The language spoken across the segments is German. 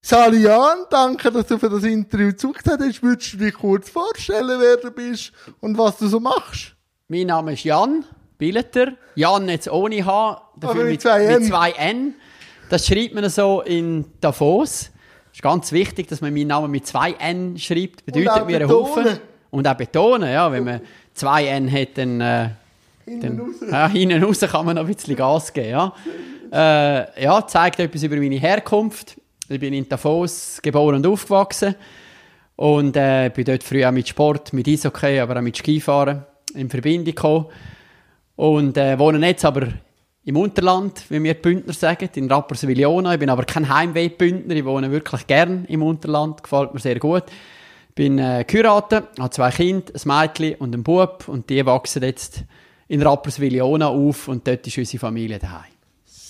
Salian, danke, dass du für das Interview zugehört hast. Würdest du dich kurz vorstellen, wer du bist und was du so machst? Mein Name ist Jan Billeter. Jan jetzt ohne H, dafür mit mit, zwei N. mit zwei N. Das schreibt man so in Davos. Es ist ganz wichtig, dass man meinen Namen mit zwei N schreibt. Bedeutet mir ein betonen. Haufen. Und auch betonen, ja. Wenn man zwei N hat, dann, äh, Hinten raus. ja, hinten raus kann man noch ein bisschen Gas geben, ja. Äh, ja, zeigt etwas über meine Herkunft. Ich bin in Davos geboren und aufgewachsen. Und äh, bin dort früher auch mit Sport, mit Eishockey, aber auch mit Skifahren in Verbindung gekommen. Und äh, wohne jetzt aber im Unterland, wie wir Bündner sagen, in Rapperswil-Jona. Ich bin aber kein Heimweh-Bündner, ich wohne wirklich gern im Unterland, gefällt mir sehr gut. Bin äh, geheiratet, habe zwei Kinder, ein Mädchen und einen Bub und die wachsen jetzt in Rapperswil-Jona auf und dort ist unsere Familie daheim.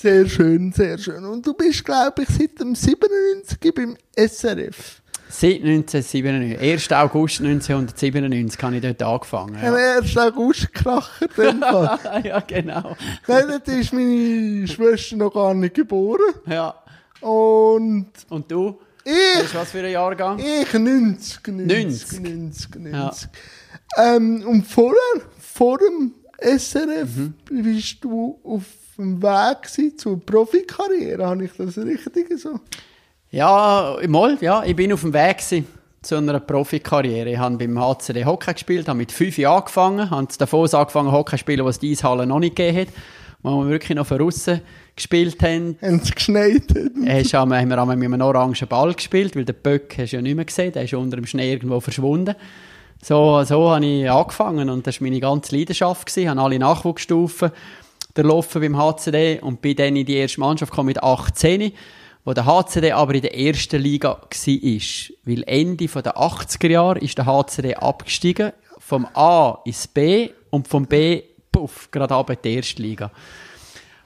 Sehr schön, sehr schön. Und du bist, glaube ich, seit dem 97 beim SRF. Seit 1997, 1. August 1997 habe ich dort angefangen. Am Ja, 1. August Fall. ja genau. Nein, dort ist meine Schwester noch gar nicht geboren. Ja. Und Und du? ich, du, was für ein Jahrgang? ich 90, 90, 90. 90, 90. Ähm, und vorher, vor dem SRF, Mhm. bist du auf dem Weg zur Profikarriere. Habe ich das richtig so? Ja, mal, ja, ich bin auf dem Weg gewesen zu einer Profikarriere. Ich habe beim HCD Hockey gespielt, habe mit fünf Jahren angefangen, habe davor angefangen Hockey zu spielen, was die Eishalle noch nicht gegeben hat, wo wir wirklich noch von außen gespielt haben. Haben sie geschneit? Hast, haben wir haben wir mit einem orangen Ball gespielt, weil den Böck hast du ja nicht mehr gesehen, der ist unter dem Schnee irgendwo verschwunden. So, so habe ich angefangen und das war meine ganze Leidenschaft. Gewesen. Ich habe alle Nachwuchsstufen durchlaufen beim HCD und bin dann in die erste Mannschaft gekommen mit 18, wo der HCD aber in der ersten Liga war. Weil Ende der 80er Jahre ist der HCD abgestiegen, vom A ins B und vom B, puff, gerade ab in die erste Liga.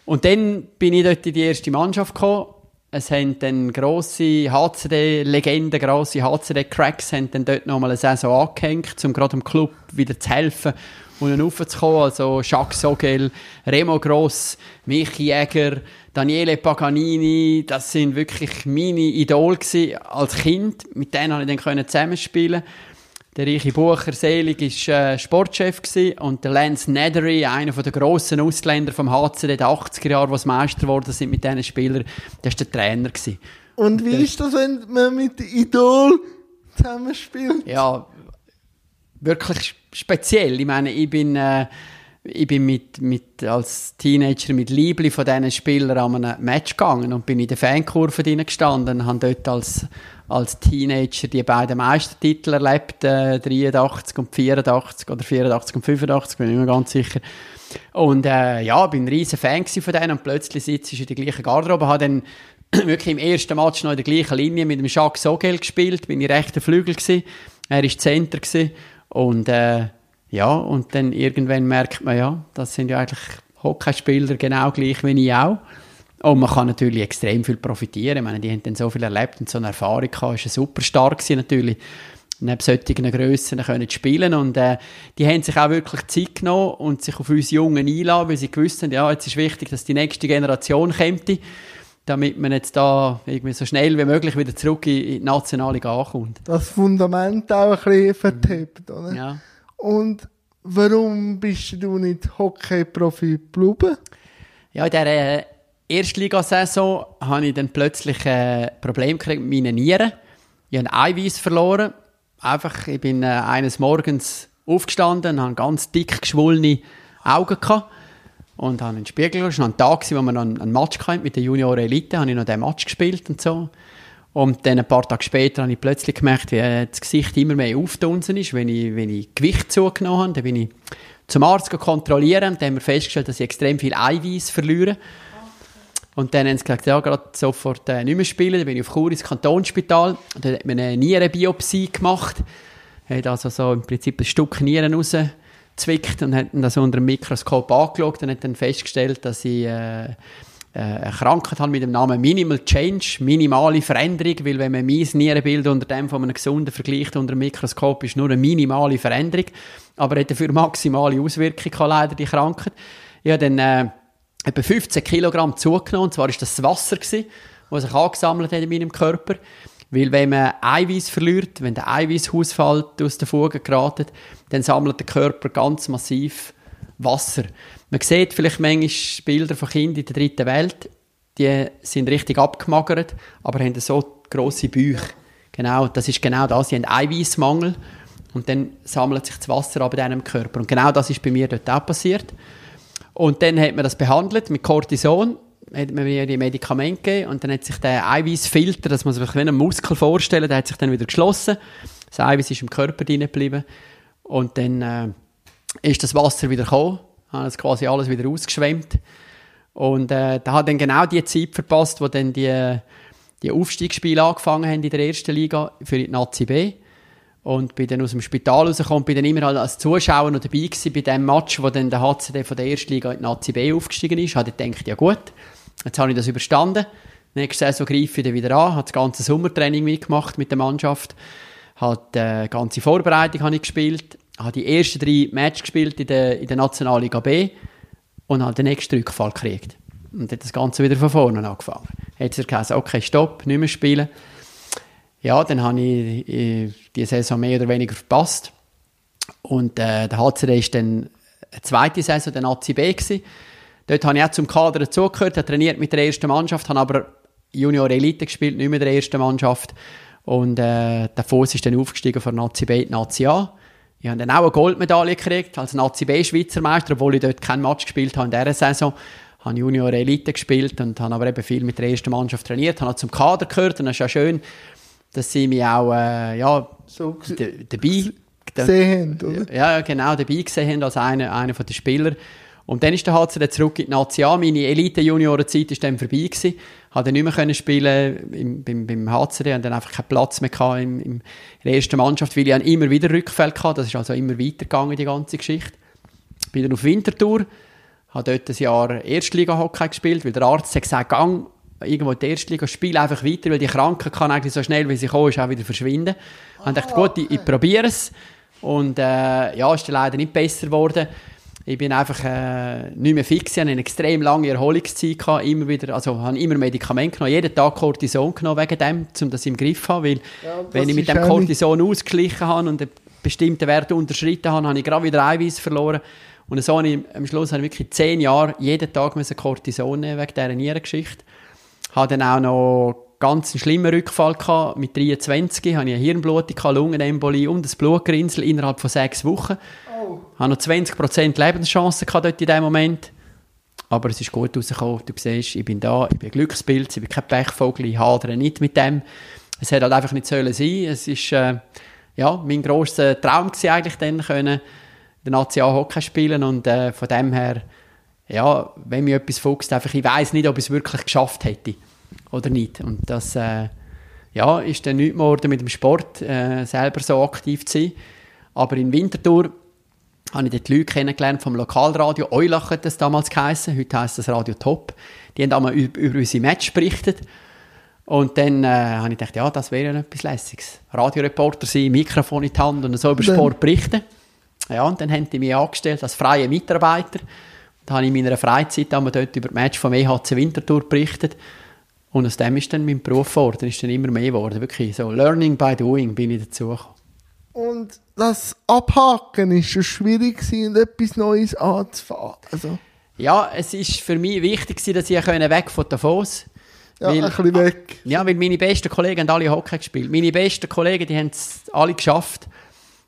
Und dann bin ich dort in die erste Mannschaft gekommen. Es haben dann grosse HCD-Legenden, grosse HCD-Cracks haben dann dort nochmal eine Saison angehängt, um gerade dem Club wieder zu helfen, unten raufzukommen. Also Jacques Sogel, Remo Gross, Michi Jäger, Daniele Paganini, das sind wirklich meine Idole gewesen als Kind. Mit denen konnte ich dann können zusammenspielen der Reiche Bucher Selig war äh, Sportchef gewesen, und der Lance Nethery, einer der grossen Ausländer vom HCD der 80er Jahre, die Meister geworden sind mit diesen Spielern, der war der Trainer. Gewesen. Und wie ist das, wenn man mit Idol zusammenspielt? Ja, wirklich speziell. Ich meine, ich bin, äh, ich bin mit, mit, als Teenager mit Liebli von diesen Spielern an einem Match gegangen und bin in der Fankurve drin gestanden und habe dort als, als Teenager die beiden Meistertitel erlebt, äh, 83 und 84 oder 84 und 85, bin ich mir ganz sicher. Und äh, ja, bin ein riesen Fan von denen und plötzlich sitze ich in der gleichen Garderobe, habe dann wirklich im ersten Match noch in der gleichen Linie mit dem Jacques Sogel gespielt, bin ich rechter Flügel gewesen, er ist Center gewesen und äh, ja, und dann irgendwann merkt man, ja, das sind ja eigentlich Hockeyspieler genau gleich wie ich auch. Und man kann natürlich extrem viel profitieren. Ich meine, die haben dann so viel erlebt und so eine Erfahrung gehabt. Es war super stark gewesen, natürlich, neben solchen Grössen können spielen. Und äh, die haben sich auch wirklich Zeit genommen und sich auf uns Jungen einladen, weil sie gewusst haben, ja, jetzt ist wichtig, dass die nächste Generation kommt, damit man jetzt da irgendwie so schnell wie möglich wieder zurück in die nationale Liga ankommt. Das Fundament auch ein bisschen vertippt, oder? Ja. Und warum bist du nicht Hockey-Profi geblieben? Ja, in dieser äh, Erstligasaison habe ich dann plötzlich ein Problem gekriegt mit meinen Nieren. Ich habe Eiweiß verloren. Einfach, ich bin äh, eines Morgens aufgestanden und hatte ganz dick geschwollene Augen gehabt. Und habe in den Spiegel geschaut. Es war ein Tag, wo noch einen einen Match hatten mit der Junioren Elite. habe ich noch den Match gespielt und so. Und dann ein paar Tage später habe ich plötzlich gemerkt, wie äh, das Gesicht immer mehr aufdunsen ist, wenn ich, wenn ich Gewicht zugenommen habe. Dann bin ich zum Arzt kontrollieren und dann haben wir festgestellt, dass ich extrem viel Eiweiß verliere. Und dann haben sie gesagt, ja, gerade sofort äh, nicht mehr spielen. Dann bin ich auf Chur ins Kantonsspital. Dann hat man eine Nierenbiopsie gemacht. Hat also so im Prinzip ein Stück Nieren rausgezwickt und hat das unter dem Mikroskop angeschaut und hat dann festgestellt, dass ich äh, äh, eine Krankheit habe mit dem Namen Minimal Change, minimale Veränderung, weil wenn man mein Nierenbild unter dem von einem Gesunden vergleicht unter dem Mikroskop, ist nur eine minimale Veränderung, aber hat dafür maximale Auswirkungen leider die Krankheit. Ich habe dann äh, etwa 15 Kilogramm zugenommen, und zwar ist das das Wasser was sich angesammelt hat in meinem Körper. Weil wenn man Eiweiß verliert, wenn der Eiweißhaushalt aus der Fuge geraten, dann sammelt der Körper ganz massiv Wasser. Man sieht vielleicht manchmal Bilder von Kindern in der dritten Welt, die sind richtig abgemagert, aber haben so grosse Bäuche. Genau, das ist genau das. Sie haben Eiweißmangel und dann sammelt sich das Wasser ab in diesem Körper. Und genau das ist bei mir dort auch passiert. Und dann hat man das behandelt mit Cortison hat man mir die Medikamente gegeben und dann hat sich der Eiweißfilter, das muss man sich wie einen Muskel vorstellen, der hat sich dann wieder geschlossen. Das Eiweiß ist im Körper drin geblieben und dann äh, ist das Wasser wieder gekommen, hat es quasi alles wieder ausgeschwemmt und äh, da hat dann genau die Zeit verpasst, wo dann die, die Aufstiegsspiele angefangen haben in der ersten Liga für die Nazi B. Und bin dann aus dem Spital rausgekommen, bin dann immer als Zuschauer noch dabei gewesen bei dem Match, wo dann der HCD von der ersten Liga in die Nazi B aufgestiegen ist. Habe gedacht, ja gut, Jetzt habe ich das überstanden. Nächste Saison greife ich dann wieder an, habe das ganze Sommertraining mitgemacht mit der Mannschaft, habe die äh, ganze Vorbereitung habe ich gespielt, habe die ersten drei Matches gespielt in der, in der Nationalliga B und habe den nächsten Rückfall gekriegt. Und hat das Ganze wieder von vorne angefangen. Hat er gesagt, okay, stopp, nicht mehr spielen. Ja, dann habe ich äh, die Saison mehr oder weniger verpasst. Und äh, der HCD war dann eine zweite Saison der Nazi. Dort habe ich auch zum Kader dazugehört, habe trainiert mit der ersten Mannschaft, habe aber Junior Elite gespielt, nicht mehr der ersten Mannschaft. Und äh, der Fuss ist dann aufgestiegen von Nazi B in Nazi A. Ich habe dann auch eine Goldmedaille gekriegt als Nazi B Schweizer Meister, obwohl ich dort kein Match gespielt habe in dieser Saison. Ich habe Junior Elite gespielt und habe aber eben viel mit der ersten Mannschaft trainiert, habe auch zum Kader gehört und es ist ja schön, dass sie mich auch äh, ja, so dabei gesehen oder? Ja, genau, dabei gesehen haben als einer, einer der Spieler. Und dann ist der HCD zurück in die National. Meine Elite-Juniorenzeit war dann vorbei. Gewesen. Habe dann nicht mehr spielen im, beim, beim HCD und dann einfach keinen Platz mehr gehabt im, im, in der ersten Mannschaft, weil ich immer wieder Rückfälle hatte. Das ist also immer weitergegangen, die ganze Geschichte. Bin dann auf Winterthur, habe dort ein Jahr Erstliga-Hockey gespielt, weil der Arzt hat gesagt, gang irgendwo in der Erstliga, spiel einfach weiter, weil die Kranken kann eigentlich so schnell, wie sie kommen, ist auch wieder verschwinden. Oh, und dachte, gut, ich, ich probiere es. Und äh, ja, ist dann leider nicht besser geworden. Ich bin einfach äh, nicht mehr fix. Ich hatte eine extrem lange Erholungszeit. Gehabt, immer wieder, also habe immer Medikamente genommen, jeden Tag Cortison genommen wegen dem, um das im Griff zu haben. Weil, ja, wenn ich mit dem Cortison ausgeglichen habe und einen bestimmten Wert unterschritten habe, habe ich gerade wieder Eiweiß verloren. Und so habe ich, am Schluss habe ich wirklich zehn Jahre jeden Tag Cortison nehmen wegen dieser Nierengeschichte. Ich Habe dann auch noch ganz einen schlimmen Rückfall gehabt. Mit 23 hatte ich eine Hirnblutung, Lungenembolie und das Blutgrinsel innerhalb von sechs Wochen. Oh. Ich hatte noch 20% Lebenschance dort in diesem Moment. Aber es ist gut rausgekommen. Du siehst, ich bin da, ich bin ein Glückspilz, ich bin kein Pechvogel, ich hadere nicht mit dem. Es hätte halt einfach nicht sollen sein. Es ist, äh, ja, mein grosser Traum gewesen, eigentlich dann können, den National Hockey spielen und äh, von dem her, ja, wenn mir etwas fuchst, einfach, ich weiß nicht, ob ich es wirklich geschafft hätte oder nicht. Und das, äh, ja, ist dann nicht mehr mit dem Sport äh, selber so aktiv zu sein. Aber in Winterthur habe ich dort Leute kennengelernt vom Lokalradio. Eulach hat das damals geheißen. Heute heisst das Radio Top. Die haben einmal über, über unsere Match berichtet. Und dann äh, habe ich gedacht, ja, das wäre ja etwas Lässiges. Radioreporter sein, Mikrofon in die Hand und so über Sport berichten. Ja, und dann haben die mich angestellt als freie Mitarbeiter. Da habe ich in meiner Freizeit dort über das Match vom EHC Winterthur berichtet. Und aus dem ist dann mein Beruf geworden, ist dann immer mehr geworden. Wirklich so Learning by Doing bin ich dazu gekommen. Und das Abhaken ist schon schwierig gewesen, etwas Neues anzufangen. Also. Ja, es ist für mich wichtig dass ich weg von Davos ja, weil, ein bisschen weg. Ja, weil meine besten Kollegen haben alle Hockey gespielt. Meine besten Kollegen, die haben es alle geschafft.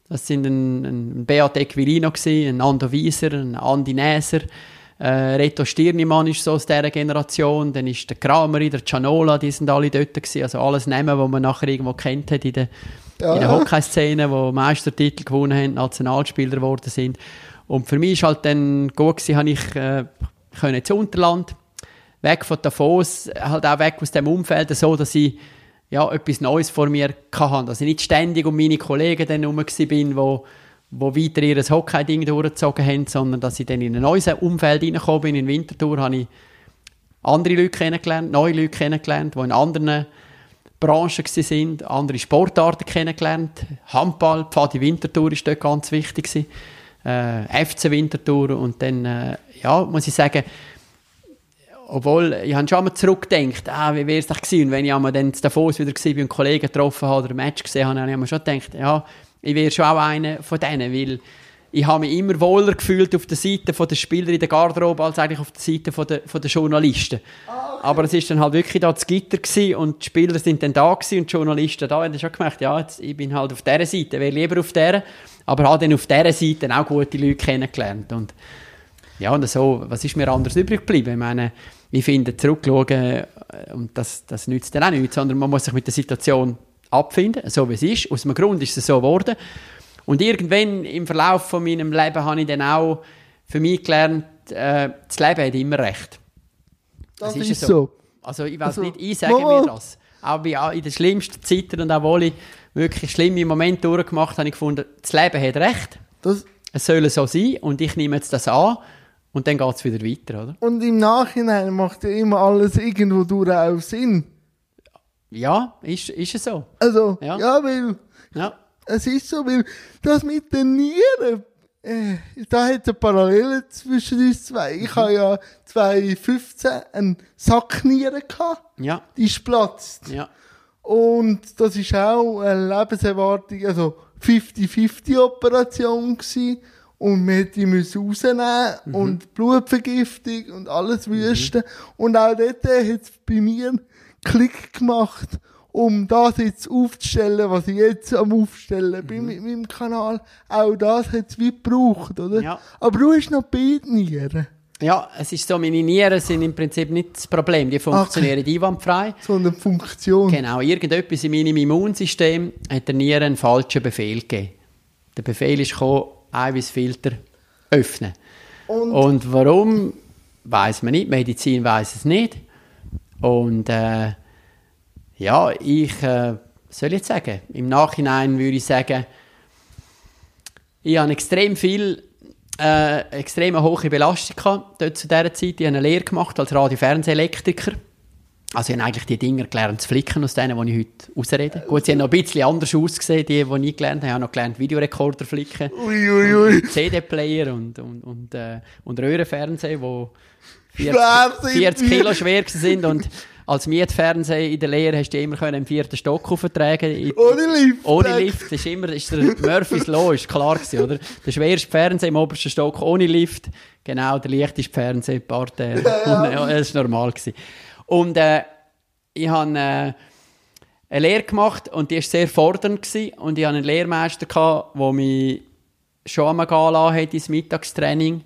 Das sind ein, ein Beat Equilino, ein Ando Wieser, ein Andi Näser, äh, Reto Stirnimann ist so aus dieser Generation, dann ist der Kramer, der Cianola, die sind alle dort gewesen. Also alles Namen, die man nachher irgendwo kennt hat in der, ja. in der Hockeyszene, die Meistertitel gewonnen haben, Nationalspieler geworden sind. Und für mich war halt dann gut gewesen, habe ich äh, können ins Unterland, weg von Davos, halt auch weg aus dem Umfeld, so dass ich ja, etwas Neues vor mir hatte. Dass ich nicht ständig um meine Kollegen dann herum bin, wo wo weiter ihr Hockey-Ding durchgezogen haben, sondern dass ich dann in ein neues Umfeld reingekommen bin. In Winterthur habe ich andere Leute kennengelernt, neue Leute kennengelernt, die in anderen Branchen sind, andere Sportarten kennengelernt. Handball, Pfadi Winterthur ist dort ganz wichtig Äh, FC Winterthur und dann, äh, ja, muss ich sagen, obwohl, ich habe schon einmal zurückgedacht, ah, wie wäre es doch gewesen, und wenn ich einmal dann zu Davos wieder war, bei einem Kollegen getroffen habe oder ein Match gesehen habe, habe ich mir schon gedacht, ja, ich wäre schon auch einer von denen, weil ich habe mich immer wohler gefühlt auf der Seite der Spieler in der Garderobe als eigentlich auf der Seite der, der Journalisten. Ah, okay. Aber es ist dann halt wirklich da das Gitter gewesen und die Spieler sind dann da gewesen und die Journalisten da. Und ich habe schon gemerkt, ja, jetzt, ich bin halt auf dieser Seite, wäre lieber auf dieser, aber habe dann auf dieser Seite auch gute Leute kennengelernt. Und ja, und so, was ist mir anders übrig geblieben? Ich meine, ich finde, zurückschauen, äh, und das, das nützt dann auch nichts, sondern man muss sich mit der Situation abfinden, so wie es ist. Aus einem Grund ist es so geworden. Und irgendwann im Verlauf von meinem Leben habe ich dann auch für mich gelernt, äh, das Leben hat immer recht. Das, das ist, ist so. so. Also ich weiß also, nicht, ich sage mir das. Auch in den schlimmsten Zeiten und obwohl ich wirklich schlimme Momente durchgemacht habe, habe ich gefunden, das Leben hat recht. Das es soll so sein und ich nehme jetzt das an und dann geht es wieder weiter, oder? Und im Nachhinein macht ja immer alles irgendwo durch auch Sinn. Ja, ist, ist es so. Also, ja, ja weil ja. Es ist so, weil das mit den Nieren, äh, da hat es eine Parallele zwischen uns zwei. Ich mhm. habe ja 2015 einen Sacknieren gehabt. Ja. Die ist platzt. Ja. Und das ist auch eine Lebenserwartung, also 50-50 Operation gewesen und wir die müssen rausnehmen mhm. und Blutvergiftung und alles mhm. wüsten. Und auch dort hat es bei mir einen Klick gemacht, um das jetzt aufzustellen, was ich jetzt am Aufstellen mhm. bin mit meinem Kanal. Auch das hat es wie gebraucht, oder? Ja. Aber du hast noch beide Nieren. Ja, es ist so, meine Nieren sind im Prinzip nicht das Problem. Die funktionieren okay. einwandfrei. Sondern Funktion. Genau, irgendetwas in meinem Immunsystem hat der Nieren einen falschen Befehl gegeben. Der Befehl ist gekommen, Eiweißfilter öffnen. Und, Und warum, weiß man nicht. Medizin weiß es nicht. Und äh, ja, ich äh, soll jetzt sagen, im Nachhinein würde ich sagen, ich habe extrem viel äh, extrem hohe Belastung gehabt, dort zu dieser Zeit. Ich habe eine Lehre gemacht als Radio-Fernsehelektriker. Also ich habe eigentlich die Dinger gelernt zu flicken, aus denen, die ich heute ausrede. Gut, sie haben noch ein bisschen anders ausgesehen, die, die ich gelernt habe. Ich habe noch gelernt, Videorekorder flicken. CD-Player und, und, und, äh, und Röhrenfernseher, die 40, 40 Kilo schwer sind und als Mietfernsehen in der Lehre hast du immer im vierten Stock auftragen. Ohne Lift. Ohne Lift. Das ist immer, ist der Murphy's Law, ist klar gewesen, oder? Der schwerste Fernseher im obersten Stock ohne Lift. Genau, der leichteste Fernseher, Parterre. Ja, ja. das war normal gewesen. Und, äh, ich habe, äh, eine Lehre gemacht und die war sehr fordernd gewesen. Und ich hatte einen Lehrmeister, gehabt, der mich schon einmal gehen lassen hat ins Mittagstraining.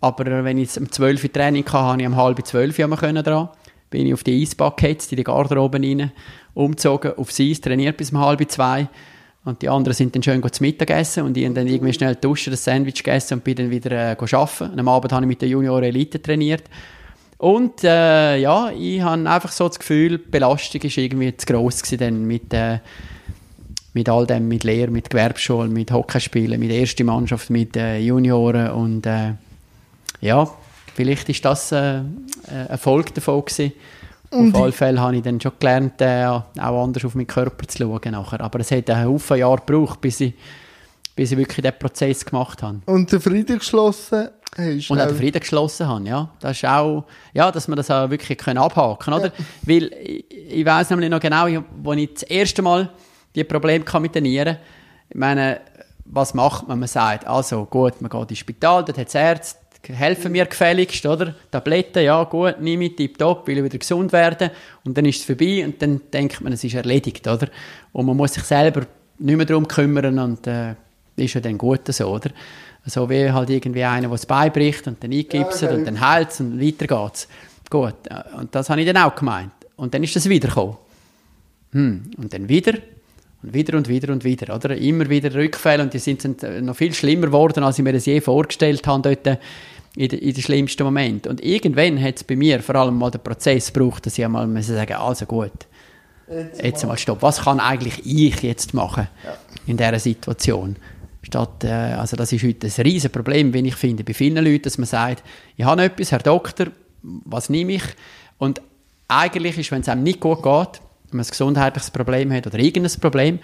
Aber wenn ich um 12 Uhr Training hatte, konnte ich um halb 12 Uhr dran bin ich auf die Eisbacke in die Garderobe rein, umgezogen, aufs Eis, trainiert bis um halb zwei. Und die anderen sind dann schön zu Mittag essen und ich dann irgendwie schnell duschen, das Sandwich gegessen und bin dann wieder äh, arbeiten. Am Abend habe ich mit der Junior Elite trainiert. Und äh, ja, ich habe einfach so das Gefühl, die Belastung war irgendwie zu gross mit, äh, mit all dem, mit Lehre, mit Gewerbeschule, mit Hockeyspielen, mit erster Mannschaft, mit äh, Junioren und äh, ja, vielleicht ist das äh, ein Erfolg davon gewesen. Und auf alle Fälle habe ich dann schon gelernt, äh, auch anders auf meinen Körper zu schauen nachher. Aber es hat einen Haufen Jahre gebraucht, bis ich, bis ich wirklich diesen Prozess gemacht habe. Und den Frieden geschlossen hast Und auch den Frieden geschlossen habe, ja. Das ist auch, ja, dass man das auch wirklich können abhaken oder? Ja. Weil, ich, ich weiss nämlich noch genau, als ich das erste Mal die Probleme mit den Nieren, ich meine, was macht man? Man sagt, also gut, man geht ins Spital, dort hat es Ärzte, helfen mir gefälligst, oder? Tabletten, ja gut, nehme ich tipptopp, will ich wieder gesund werden und dann ist es vorbei und dann denkt man, es ist erledigt, oder? Und man muss sich selber nicht mehr darum kümmern und äh, ist ja dann gut so, oder? So wie halt irgendwie einer, der es beibricht und dann eingipst ja, und dann heilt es und weiter geht's. Gut, äh, und das habe ich dann auch gemeint. Und dann ist es wiedergekommen. Hm. Und dann wieder und wieder und wieder und wieder, oder? Immer wieder Rückfälle und die sind äh, noch viel schlimmer geworden, als ich mir das je vorgestellt habe dort in, de, in den schlimmsten Moment. Und irgendwann hat es bei mir vor allem mal den Prozess gebraucht, dass ich einmal sagen also gut, jetzt, jetzt mal stopp, was kann eigentlich ich jetzt machen ja. in dieser Situation? Statt, äh, also das ist heute ein riesen Problem, wenn ich finde, bei vielen Leuten, dass man sagt, ich habe etwas, Herr Doktor, was nehme ich? Und eigentlich ist, wenn es einem nicht gut geht, wenn man ein gesundheitliches Problem hat oder irgendein Problem,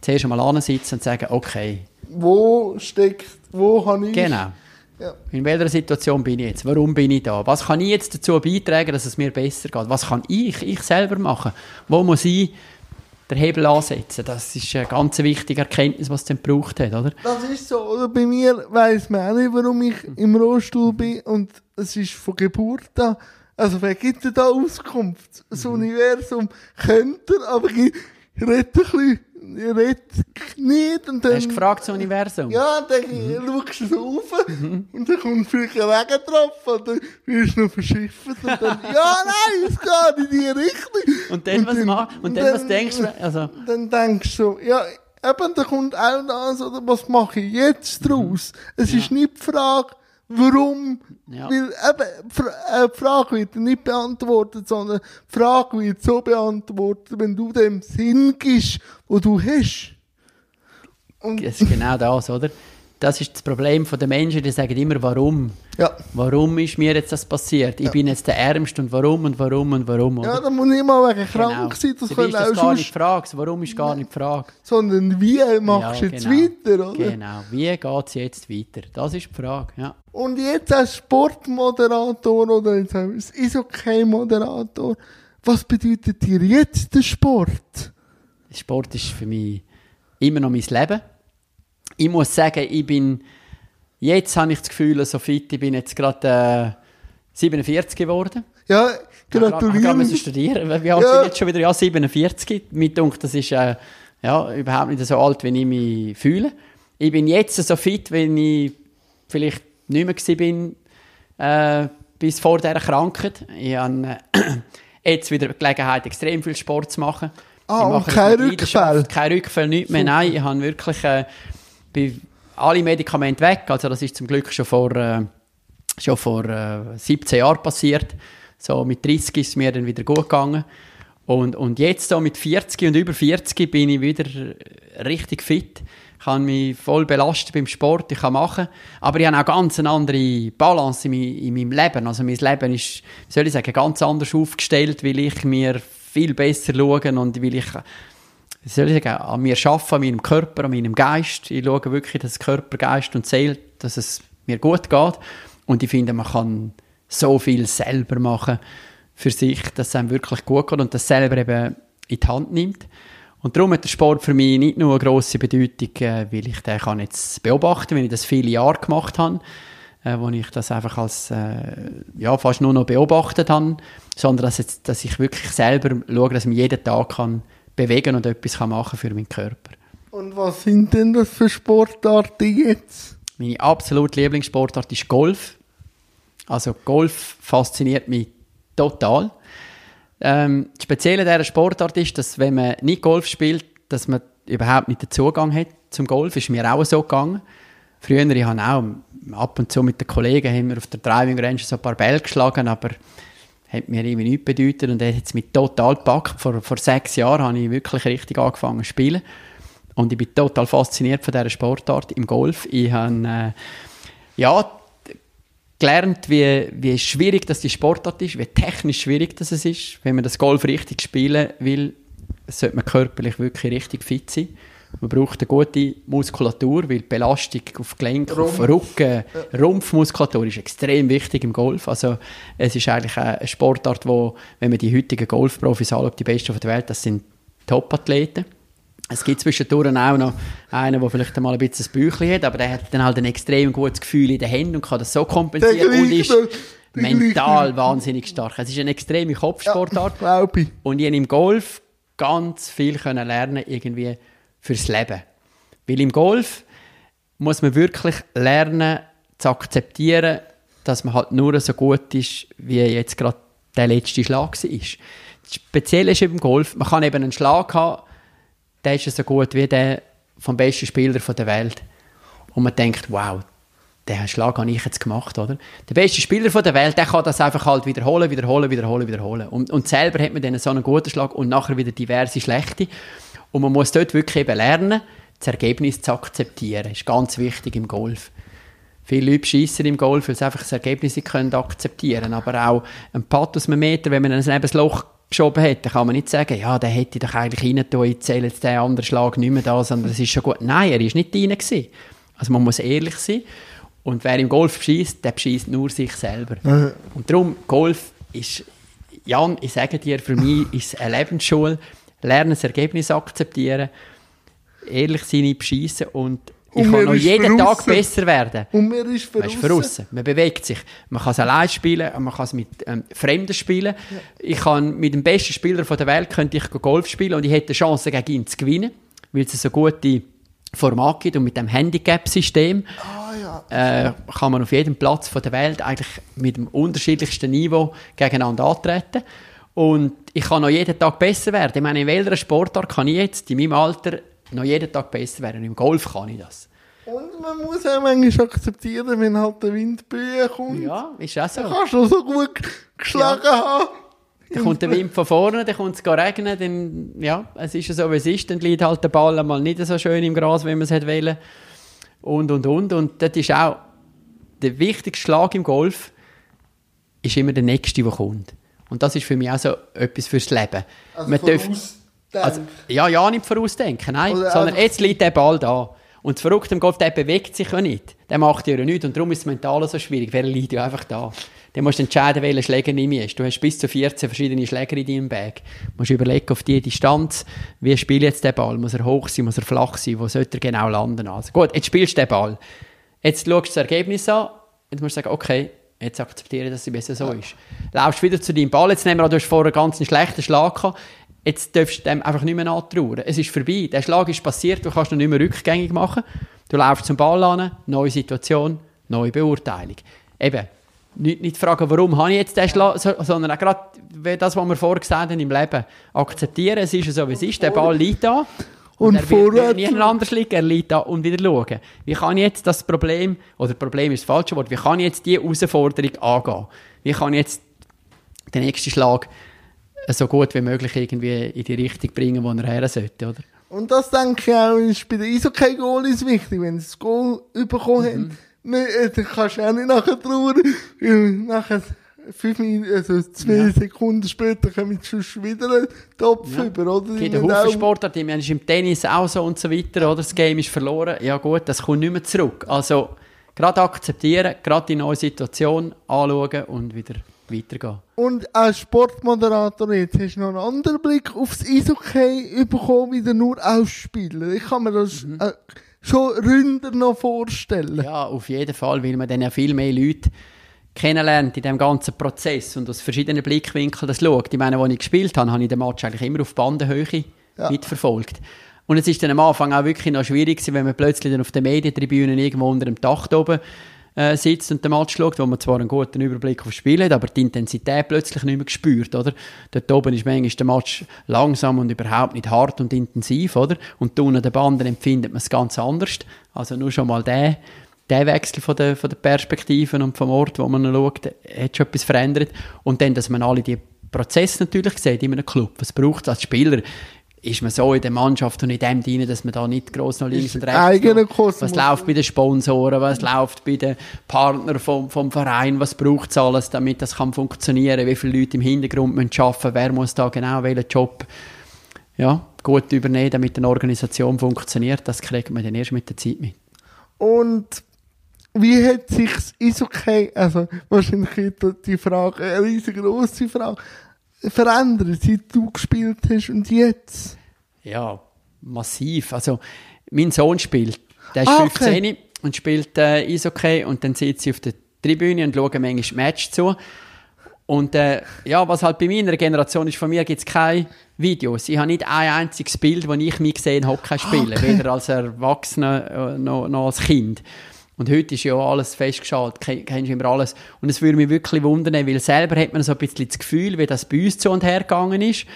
zuerst einmal ansitzen und sagen, okay. Wo steckt, wo habe ich genau. Ja. In welcher Situation bin ich jetzt? Warum bin ich da? Was kann ich jetzt dazu beitragen, dass es mir besser geht? Was kann ich, ich selber machen? Wo muss ich den Hebel ansetzen? Das ist eine ganz wichtige Erkenntnis, was es dann gebraucht hat, oder? Das ist so, oder? Bei mir weiss man auch nicht, warum ich im Rollstuhl bin und es ist von Geburt an. Also wer gibt denn da Auskunft? Das Universum könnte, er, aber ich rede ein bisschen, ich rede nicht und dann... Hast du gefragt, das Universum? Ja, dann mhm. schaust du so rauf und dann kommt vielleicht ein Regentropfen und dann wirst du noch verschifft und dann, ja, nein, es geht in die Richtung. Und dann, was, mach, und dann, was denkst du? Also, Dann denkst du so, ja, eben, da kommt auch das, oder was mache ich jetzt draus? Es ist nicht die Frage, warum, Ja. weil eben, Fra- äh, Frage wird nicht beantwortet, sondern die Frage wird so beantwortet, wenn du dem Sinn gibst, wo du hast. Und, das ist genau das, oder? Das ist das Problem der Menschen, die sagen immer, warum? ja. Warum ist mir jetzt das passiert? Ich bin jetzt der Ärmste und warum und warum und warum, oder? Ja, da muss nicht mal wegen krank Genau. sein, das können ist das auch gar nicht. Das Warum ist gar nicht die Frage. sondern wie machst du Ja, jetzt genau. weiter, oder? Genau. Wie geht es jetzt weiter? Das ist die Frage, ja. Und jetzt als Sportmoderator oder jetzt als Eishockey-Moderator, was bedeutet dir jetzt der Sport? Sport ist für mich immer noch mein Leben. Ich muss sagen, ich bin, jetzt habe ich das Gefühl, so fit, ich bin jetzt gerade äh, 47 geworden. Ja, Ich habe gerade gratuliere. studieren. Wie alt Ja. bin ich jetzt schon wieder? Ja, 47. Mir denkt, das ist äh, ja, überhaupt nicht so alt, wie ich mich fühle. Ich bin jetzt so fit, wenn ich vielleicht nicht mehr bin, äh, bis vor dieser Krankheit. Ich habe äh, jetzt wieder die Gelegenheit, extrem viel Sport zu machen. Ah, Ich und mache das kein Rückfall? Kein Rückfall, nichts mehr. Nein, ich habe wirklich äh, bin alle Medikamente weg. Also das ist zum Glück schon vor, äh, schon vor äh, 17 Jahren passiert. So mit 30 ist es mir dann wieder gut gegangen. Und, und jetzt so mit 40 und über 40 bin ich wieder richtig fit. Ich kann mich voll belasten beim Sport, ich kann machen. Aber ich habe auch ganz eine andere Balance in, mei- in meinem Leben. Also mein Leben ist, soll ich sagen, ganz anders aufgestellt, weil ich mir viel besser schaue und weil ich wie soll ich sagen, an mir arbeiten, an meinem Körper, an meinem Geist. Ich schaue wirklich, dass Körper, Geist und Seele, dass es mir gut geht. Und ich finde, man kann so viel selber machen für sich, dass es einem wirklich gut geht und das selber eben in die Hand nimmt. Und darum hat der Sport für mich nicht nur eine grosse Bedeutung, äh, weil ich den kann jetzt beobachten, weil ich das viele Jahre gemacht habe, äh, wo ich das einfach als äh, ja, fast nur noch beobachtet habe, sondern dass, jetzt, dass ich wirklich selber schaue, dass ich jeden Tag kann bewegen und etwas kann machen für meinen Körper. Und was sind denn das für Sportarten jetzt? Meine absolute Lieblingssportart ist Golf. Also Golf fasziniert mich total. Ähm, das Spezielle dieser Sportart ist, dass wenn man nicht Golf spielt, dass man überhaupt nicht den Zugang hat zum Golf. Ist mir auch so gegangen. Früher, ich habe auch ab und zu mit den Kollegen haben wir auf der Driving Range so ein paar Bälle geschlagen, aber hat mir irgendwie nichts bedeutet und er hat es mich total gepackt. Vor, vor sechs Jahren habe ich wirklich richtig angefangen zu spielen und ich bin total fasziniert von dieser Sportart im Golf. Ich habe äh, ja, gelernt, wie, wie schwierig das die Sportart ist, wie technisch schwierig das ist. Wenn man das Golf richtig spielen will, sollte man körperlich wirklich richtig fit sein. Man braucht eine gute Muskulatur, weil die Belastung auf Gelenk, auf Rücken, Rumpfmuskulatur ist extrem wichtig im Golf. Also es ist eigentlich eine Sportart, wo, wenn man die heutigen Golfprofis anschaut, die Besten der Welt, das sind Top-Athleten. Es gibt zwischendurch auch noch einen, der vielleicht einmal ein bisschen ein Bäuchchen hat, aber der hat dann halt ein extrem gutes Gefühl in den Händen und kann das so kompensieren und ist mental wahnsinnig stark. Es ist eine extreme Kopfsportart. Glaube ich. Und ich im Golf ganz viel können lernen irgendwie fürs Leben. Weil im Golf muss man wirklich lernen zu akzeptieren, dass man halt nur so gut ist, wie jetzt gerade der letzte Schlag war. Das Spezielle ist im Golf, man kann eben einen Schlag haben, der ist so gut wie der vom besten Spieler der Welt. Und man denkt, wow, den Schlag habe ich jetzt gemacht, oder? Der beste Spieler der Welt, der kann das einfach halt wiederholen, wiederholen, wiederholen, wiederholen. Und, und selber hat man dann so einen guten Schlag und nachher wieder diverse schlechte. Und man muss dort wirklich eben lernen, das Ergebnis zu akzeptieren. Das ist ganz wichtig im Golf. Viele Leute schiessen im Golf, weil sie einfach das Ergebnis nicht können akzeptieren Aber auch ein Putt aus einem Meter, wenn man ihn neben das Loch geschoben hat, dann kann man nicht sagen, ja, der hätte doch eigentlich rein tun, ich zähle jetzt den anderen Schlag nicht mehr da, sondern es ist schon gut. Nein, er ist nicht rein gewesen. Also man muss ehrlich sein. Und wer im Golf schießt, der schießt nur sich selber. Und darum, Golf ist, Jan, ich sage dir, für mich ist es eine Lebensschule. Lernen das Ergebnis akzeptieren, ehrlich sein, nicht beschissen und ich Und kann noch jeden Tag besser werden. Und Man ist voraus. draussen. Man bewegt sich. Man kann es allein spielen, man kann es mit ähm, Fremden spielen. Ich kann mit dem besten Spieler von der Welt könnte ich Golf spielen und ich hätte die Chance gegen ihn zu gewinnen, weil es so gute Formate gibt und mit dem Handicap-System Ah ja. äh, kann man auf jedem Platz von der Welt eigentlich mit dem unterschiedlichsten Niveau gegeneinander antreten. Und ich kann noch jeden Tag besser werden. Ich meine, in welcher Sportart kann ich jetzt in meinem Alter noch jeden Tag besser werden? Im Golf kann ich das. Und man muss auch manchmal akzeptieren, wenn halt der Windböe kommt. Ja, ist auch so. Dann kannst du so gut geschlagen haben. Dann kommt der Wind von vorne, dann kommt es regnen, dann, ja, es ist ja so, wie es ist, dann liegt halt der Ball einmal nicht so schön im Gras, wie man es hätte wollen. Und, und, und. Und das ist auch der wichtigste Schlag im Golf, ist immer der nächste, der kommt. Und das ist für mich auch so etwas fürs Leben. Also Man darf- also, ja, ja, nicht vorausdenken, nein, Oder sondern jetzt liegt der Ball da. Und das Verrückte im Golf, der bewegt sich ja nicht. Der macht ja nichts. Und darum ist das Mental so schwierig, weil er liegt ja einfach da. Dann musst du entscheiden, welchen Schläger nimm ich. Du hast bis zu 14 verschiedene Schläger in deinem Bag. Du musst überlegen, auf die Distanz, wie spiele ich jetzt den Ball? Muss er hoch sein, muss er flach sein? Wo sollte er genau landen? Also gut, jetzt spielst du den Ball. Jetzt schaust du das Ergebnis an. Jetzt musst du sagen, okay, jetzt akzeptiere ich, dass es besser so ist. Laufst wieder zu deinem Ball. Jetzt nehmen wir du hast vorher ganz einen schlechten Schlag gehabt. Jetzt darfst du dem einfach nicht mehr nachtrauern. Es ist vorbei. Der Schlag ist passiert, du kannst ihn nicht mehr rückgängig machen. Du laufst zum Ball an, neue Situation, neue Beurteilung. Eben, nicht, nicht fragen, warum habe ich jetzt den Schlag, so- sondern auch gerade das, was wir vorher gesagt haben im Leben. Akzeptieren, es ist so, wie es ist. Der Ball liegt da. Und wird vorwärts- nie anders liegen, er liegt da und wieder schauen. Wie kann ich jetzt das Problem, oder Problem ist das falsche Wort, wie kann ich jetzt diese Herausforderung angehen? Wie kann ich jetzt den nächsten Schlag so gut wie möglich irgendwie in die Richtung bringen, wo er her sollte, oder? Und das denke ich auch, ist bei den Eishockey-Goalies wichtig. Wenn sie das Goal bekommen haben, ne, äh, dann kannst du auch nicht nachher trauern, weil nachher fünf Minuten, also zwei Ja. Sekunden später kommen schon wieder einen Topf Ja. über, oder? Es Die gibt einen Haufen Sportart, ich meine, ist im Tennis auch so und so weiter, oder? Das Game ist verloren. Ja gut, das kommt nicht mehr zurück. Also, gerade akzeptieren, gerade die neue Situation anschauen und wieder weitergehen. Und als Sportmoderator jetzt hast du noch einen anderen Blick aufs Eishockey bekommen, wie nur als Spieler. Ich kann mir das Mhm. äh, schon ründer noch vorstellen. Ja, auf jeden Fall, weil man dann ja viel mehr Leute kennenlernt in dem ganzen Prozess und aus verschiedenen Blickwinkeln das schaut. Ich meine, als ich gespielt habe, habe ich den Match eigentlich immer auf Bandenhöhe Ja. mitverfolgt. Und es ist dann am Anfang auch wirklich noch schwierig gewesen, wenn man plötzlich dann auf der Medientribüne irgendwo unter dem Dach da oben äh, sitzt und den Match schaut, wo man zwar einen guten Überblick aufs Spiel hat, aber die Intensität plötzlich nicht mehr gespürt, oder? Dort oben ist manchmal der Match langsam und überhaupt nicht hart und intensiv, oder? Und da unten der Banden empfindet man es ganz anders. Also nur schon mal der, der Wechsel von der, von der Perspektiven und vom Ort, wo man schaut, hat schon etwas verändert. Und dann, dass man alle die Prozesse natürlich sieht in einem Club. Was braucht es als Spieler? Ist man so in der Mannschaft und in dem drin, dass man da nicht gross noch links und rechts noch. Was läuft bei den Sponsoren, was läuft bei den Partnern vom, vom Verein, was braucht es alles, damit das kann funktionieren, wie viele Leute im Hintergrund müssen arbeiten, wer muss da genau welchen Job ja, gut übernehmen, damit eine Organisation funktioniert, das kriegt man dann erst mit der Zeit mit. Und wie hat sich das Eishockey, also wahrscheinlich die Frage eine riesengroße Frage, verändert, seit du gespielt hast und jetzt? Ja, massiv. Also, mein Sohn spielt. Der ist Ah, okay. 15 und spielt äh, Eishockey und dann sitzt sie auf der Tribüne und schaut manchmal Match zu. Und äh, ja, was halt bei meiner Generation ist, von mir gibt es keine Videos. Ich habe nicht ein einziges Bild, wo ich mich gesehen Hockey spielen, Okay. weder als Erwachsener äh, noch, noch als Kind. Und heute ist ja alles festgeschaltet, Ken- kennst du immer alles. Und es würde mich wirklich wundern, weil selber hat man so ein bisschen das Gefühl, wie das bei uns zu und her gegangen ist.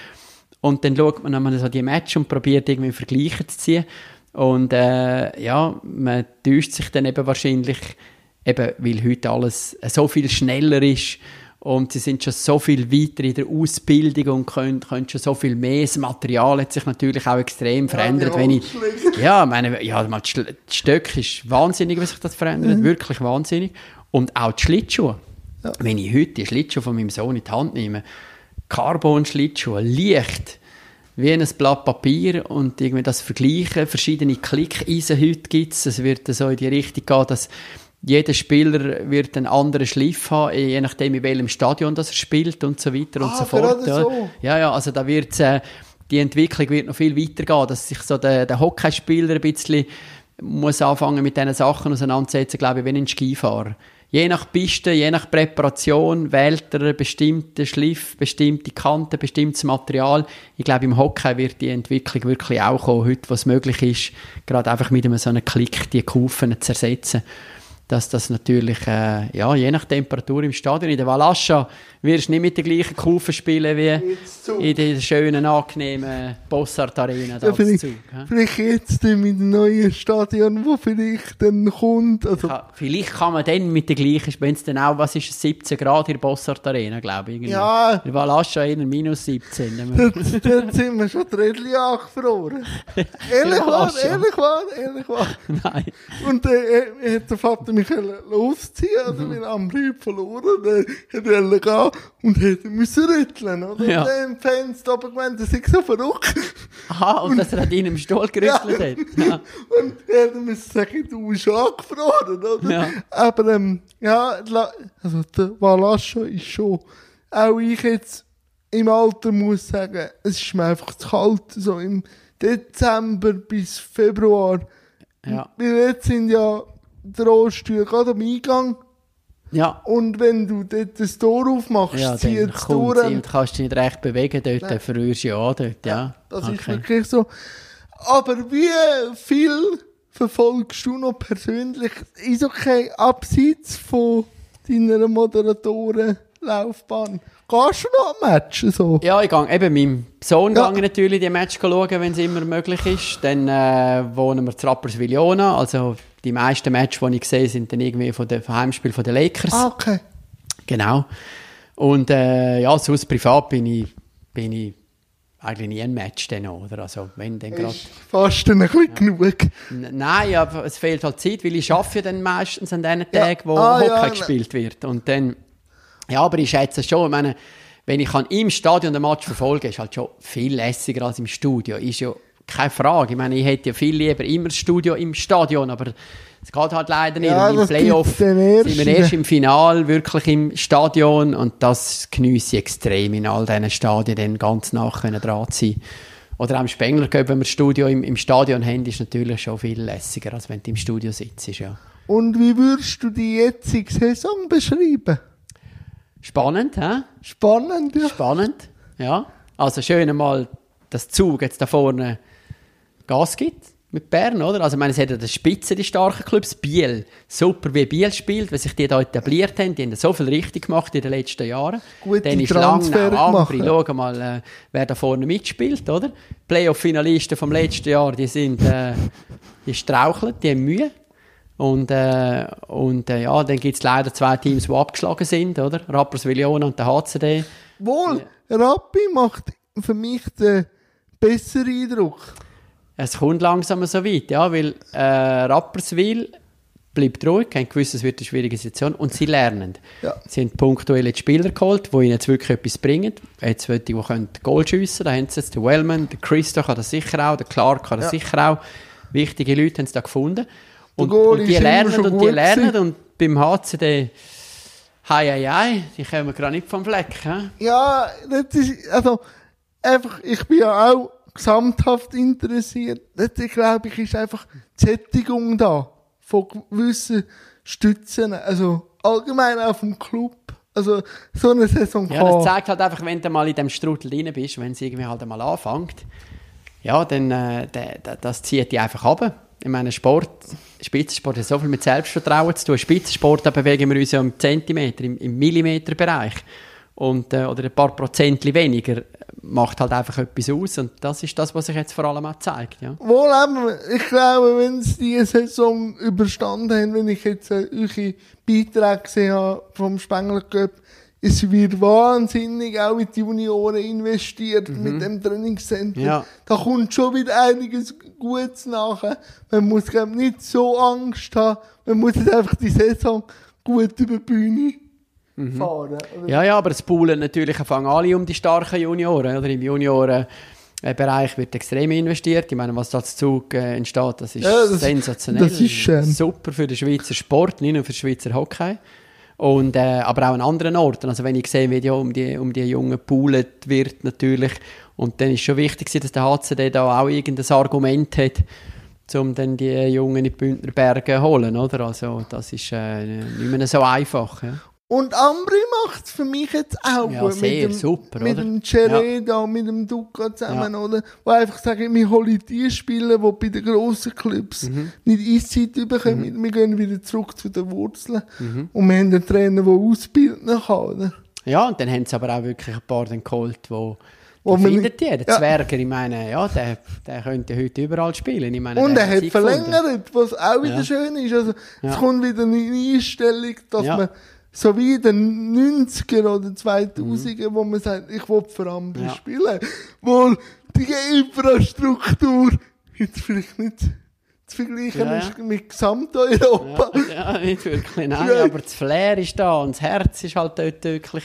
Und dann schaut man einmal so die Match und probiert irgendwie Vergleiche zu ziehen. Und äh, ja, man täuscht sich dann eben wahrscheinlich, eben, weil heute alles so viel schneller ist und sie sind schon so viel weiter in der Ausbildung und können, können schon so viel mehr. Das Material hat sich natürlich auch extrem verändert. die wenn ich, ja, meine, ja, die Stöcke ist wahnsinnig, wie sich das verändert, wirklich wahnsinnig. Und auch die Schlittschuhe. Ja. Wenn ich heute die Schlittschuhe von meinem Sohn in die Hand nehme, Carbon-Schlittschuhe, leicht, wie ein Blatt Papier und irgendwie das Vergleichen, verschiedene Klickeisen heute gibt es, es wird so in die Richtung gehen, dass jeder Spieler wird einen anderen Schliff haben, je nachdem, in welchem Stadion das er spielt und so weiter und Ah, so fort. Ja. so. ja, ja, also da wird äh, die Entwicklung wird noch viel weiter gehen, dass sich so der, der Hockeyspieler ein bisschen muss anfangen mit diesen Sachen auseinandersetzen, glaube ich, wie ein Skifahrer. Je nach Piste, je nach Präparation wählt er einen bestimmten Schliff, bestimmte Kanten, bestimmtes Material. Ich glaube, im Hockey wird die Entwicklung wirklich auch kommen, heute, was möglich ist, gerade einfach mit einem so einem Klick die Kufen zu ersetzen. Dass das natürlich, äh, ja, je nach Temperatur im Stadion, in der Valascha wirst du nicht mit den gleichen Kufen spielen wie in der schönen, angenehmen Bossart Arena. Ja, vielleicht, Zug, vielleicht jetzt mit dem neuen Stadion, wo vielleicht dann kommt. Also, Ka- Vielleicht kann man dann mit den gleichen, wenn es dann auch, was ist es, 17 Grad in der Bossart Arena, glaube ich. irgendwie. Ja. In Valascha eher minus 17. wenn man- dort, sind wir schon Rädchen angefroren. Ehrlich wahr, ehrlich wahr, ehrlich wahr. Nein. Und dann äh, hat der Vater mich losziehen, also wir haben Brief verloren, dann hat er gehen und hätte müssen rütteln, oder? Ja. Und dann Fans da gemeint, das ist so verrückt. Aha, und dass er an deinem Stuhl gerüttelt hat. Ja. Und er hat müssen sagen, du bist angefroren, oder? Ja. Aber, ähm, ja, also der Valascha ist schon, auch ich jetzt im Alter muss sagen, es ist mir einfach zu kalt, so im Dezember bis Februar. Ja. Weil jetzt sind ja die Rohstühle gerade am Eingang. ja. Und wenn du dort das Tor aufmachst, Ja, zieht es durch. und kannst dich nicht recht bewegen dort, dann verrührst du ja auch dort, ja. Das ist Okay. wirklich so. Aber wie viel verfolgst du noch persönlich Eishockey abseits von deiner Moderatorenlaufbahn? Gehst du noch an Matches so? Ja, ich gehe eben meinem Sohn Ja. natürlich die Match schauen, wenn es immer möglich ist. Dann äh, wohnen wir zu Rapperswil-Jona. Also die meisten Matches, die ich sehe, sind dann irgendwie von den vom Heimspiel von den Lakers. Ah, okay. Genau. Und äh, ja, sonst privat bin ich, bin ich eigentlich nie ein Match dann noch, oder? Also wenn dann gerade... Fast ein bisschen genug. N- Nein, aber es fehlt halt Zeit, weil ich arbeite ja dann meistens an den Ja. Tagen, wo Ah, Hockey ja, gespielt wird. Und dann, ja, aber ich schätze es schon, ich meine, wenn ich kann im Stadion den Match verfolgen ist halt schon viel lässiger als im Studio. Ist ja keine Frage. Ich meine, ich hätte ja viel lieber immer das Studio im Stadion, aber es geht halt leider nicht. Ja, Und Im das Playoff sind wir erst im Final wirklich im Stadion und das geniesse ich extrem in all diesen Stadien, dann ganz nach können dran zu sein. Oder auch im Spengler, wenn wir das Studio im, im Stadion haben, ist natürlich schon viel lässiger, als wenn du im Studio sitzt. Ja. Und wie würdest du die jetzige Saison beschreiben? Spannend, hä? Spannend, ja. Spannend, ja. Also schön einmal, dass Zug jetzt da vorne Gas gibt mit Bern, oder? Also ich meine, es hat ja die Spitze, die starken Clubs. Biel, super wie Biel spielt, weil sich die da etabliert haben. Die haben so viel richtig gemacht in den letzten Jahren. Gute Dann ist Transfer Langnau. Ambri, schau mal, äh, wer da vorne mitspielt, oder? Playoff-Finalisten vom letzten Jahr, die sind, äh, die straucheln, die haben Mühe. Und, äh, und äh, ja, dann gibt es leider zwei Teams, die abgeschlagen sind, oder? Rapperswil-Jona und der HCD. Wohl, Rappi macht für mich den besseren Eindruck. Es kommt langsam so weit, ja, weil äh, Rapperswil bleibt ruhig, haben gewusst, es wird eine schwierige Situation und sie lernen. Ja. Sie haben punktuell jetzt Spieler geholt, die ihnen jetzt wirklich etwas bringen. Jetzt wollte die, die können Goal schiessen, da haben sie jetzt den Wellman, der Christo kann das sicher auch, der Clark kann das Ja. sicher auch. Wichtige Leute haben sie da gefunden. Und, und die lernen und die lernen und beim HCD Hei, hei, hei, die kommen gerade nicht vom Fleck. He? Ja, das ist, also, einfach, ich bin ja auch gesamthaft interessiert. Dort, glaube ich, ist einfach die Sättigung da. Von gewissen Stützen. Also, allgemein auch vom Club. Also, so eine Saison Ja, das zeigt halt einfach, wenn du mal in dem Strudel drin bist, wenn es irgendwie halt einmal anfängt, ja, dann äh, das zieht dich einfach ab. Ich meine, Sport, Spitzensport hat so viel mit Selbstvertrauen zu tun. Spitzensport, da bewegen wir uns ja im Zentimeter, im, im Millimeterbereich. Und, äh, oder ein paar Prozentli weniger macht halt einfach etwas aus. Und das ist das, was sich jetzt vor allem auch zeigt. Ja. Wohl eben, ich glaube, wenn sie diese Saison überstanden haben, wenn ich jetzt äh, eure Beiträge gesehen habe vom Spengler Cup, es wird wahnsinnig auch in die Junioren investiert mit dem Trainingscenter. Ja. Da kommt schon wieder einiges Gutes nachher. Man muss glaub, nicht so Angst haben. Man muss jetzt einfach die Saison gut über die Bühne fahren. Oder? Ja, ja, aber es poolen natürlich fangen alle um die starken Junioren. Oder im Junioren äh, Bereich wird extrem investiert. Ich meine, was da zu Zug äh, entsteht, das ist Ja, das- sensationell. das ist, ähm, super für den Schweizer Sport, nicht nur für den Schweizer Hockey. Und, äh, aber auch an anderen Orten. Also wenn ich sehe, wie die um die, um die Jungen gepoolt wird natürlich. Und dann ist schon wichtig, dass der HCD da auch irgendein Argument hat, um dann die Jungen in die Bündner Berge zu holen, oder? Also das ist äh, nicht mehr so einfach. Ja. Und Ambri macht es für mich jetzt auch Ja, gut. sehr mit dem, super, Mit oder? dem Cereda, mit dem Duca zusammen, Ja. oder? Wo einfach sagen, wir holen die Spieler, die bei den grossen Clubs Mhm. nicht Eiszeit bekommen. Wir gehen wieder zurück zu den Wurzeln. Mhm. Und wir haben einen Trainer, der ausbilden kann, oder? Ja, und dann haben sie aber auch wirklich ein paar dann geholt, wo, Wo man findet die? Der ja. Zwerger, ich meine, ja, der, der könnte heute überall spielen. Ich meine, Und er hat verlängert, was auch wieder Ja. schön ist. Also, Ja. es kommt wieder eine Einstellung, dass Ja. man so wie in den 90er oder 2000er, wo man sagt, ich will für Mhm. Ja. spielen. Wohl die Infrastruktur jetzt vielleicht nicht zu vergleichen Ja, ja. ist mit Gesamteuropa. Ja, ja, nicht wirklich, nein, aber das Flair ist da und das Herz ist halt dort wirklich...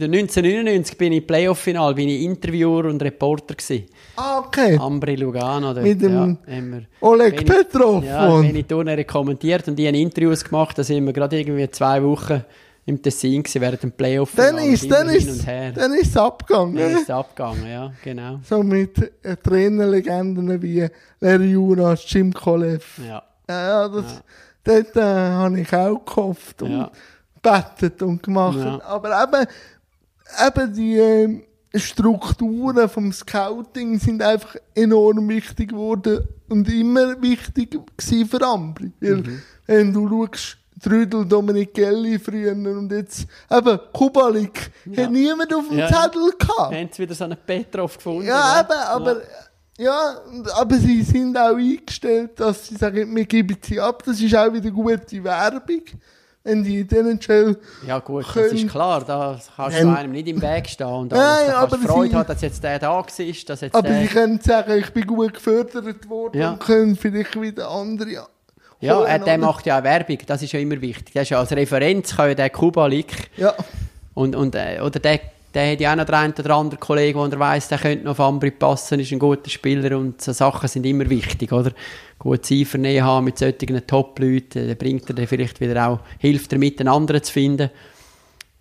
Bei der 1999 bin ich im Playoff-Final, bin ich Interviewer und Reporter gewesen. Ah, okay. Ambri Lugano dort, Mit dem ja, wir- Oleg ich- Petrov. Ja, wenn ich Turniere kommentiert und die haben Interviews gemacht, da sind wir gerade irgendwie zwei Wochen im Tessin gewesen, während dem playoff dann ist, dann ist, her. dann ist es abgegangen. Dann ist es abgegangen, ja, genau. So mit äh, Trainerlegenden wie Larry Juras, Jim Kolev. Ja, Ja, das, dort äh, habe ich auch gehofft und Ja. bettet und gemacht. Ja. Aber eben, eben die ähm, Strukturen vom Scouting sind einfach enorm wichtig geworden und immer wichtig gewesen für Ambri. Weil, Mhm. wenn du schaust, Trüdel, Dominicelli früher und jetzt eben Kubalik, Ja. hat niemand auf dem Ja. Zettel gehabt. haben sie wieder so einen Petrov gefunden. Ja, eben, aber, ja. aber sie sind auch eingestellt, dass sie sagen, wir geben sie ab. Das ist auch wieder gute Werbung. Wenn die in den Shell, Ja gut, das können- ist klar, da kannst du einem nicht im Weg stehen und Nein, alles. Da kannst aber Freude sie- haben, dass jetzt der da war, dass jetzt aber der... sie können sagen, ich bin gut gefördert worden Ja. und können vielleicht wieder andere ja, holen, äh, der macht ja auch Werbung, das ist ja immer wichtig. Der ist ja als Referenz, kann ja der Kubalik Ja, und, und, äh, oder der, der hat ja auch noch den einen oder anderen Kollegen, wo er weiss, der könnte noch auf Ambri passen, ist ein guter Spieler und so Sachen sind immer wichtig, oder? Gutes Einvernehmen haben mit solchen Top-Leuten, dann bringt er dann vielleicht wieder auch, hilft er mit, einen anderen zu finden,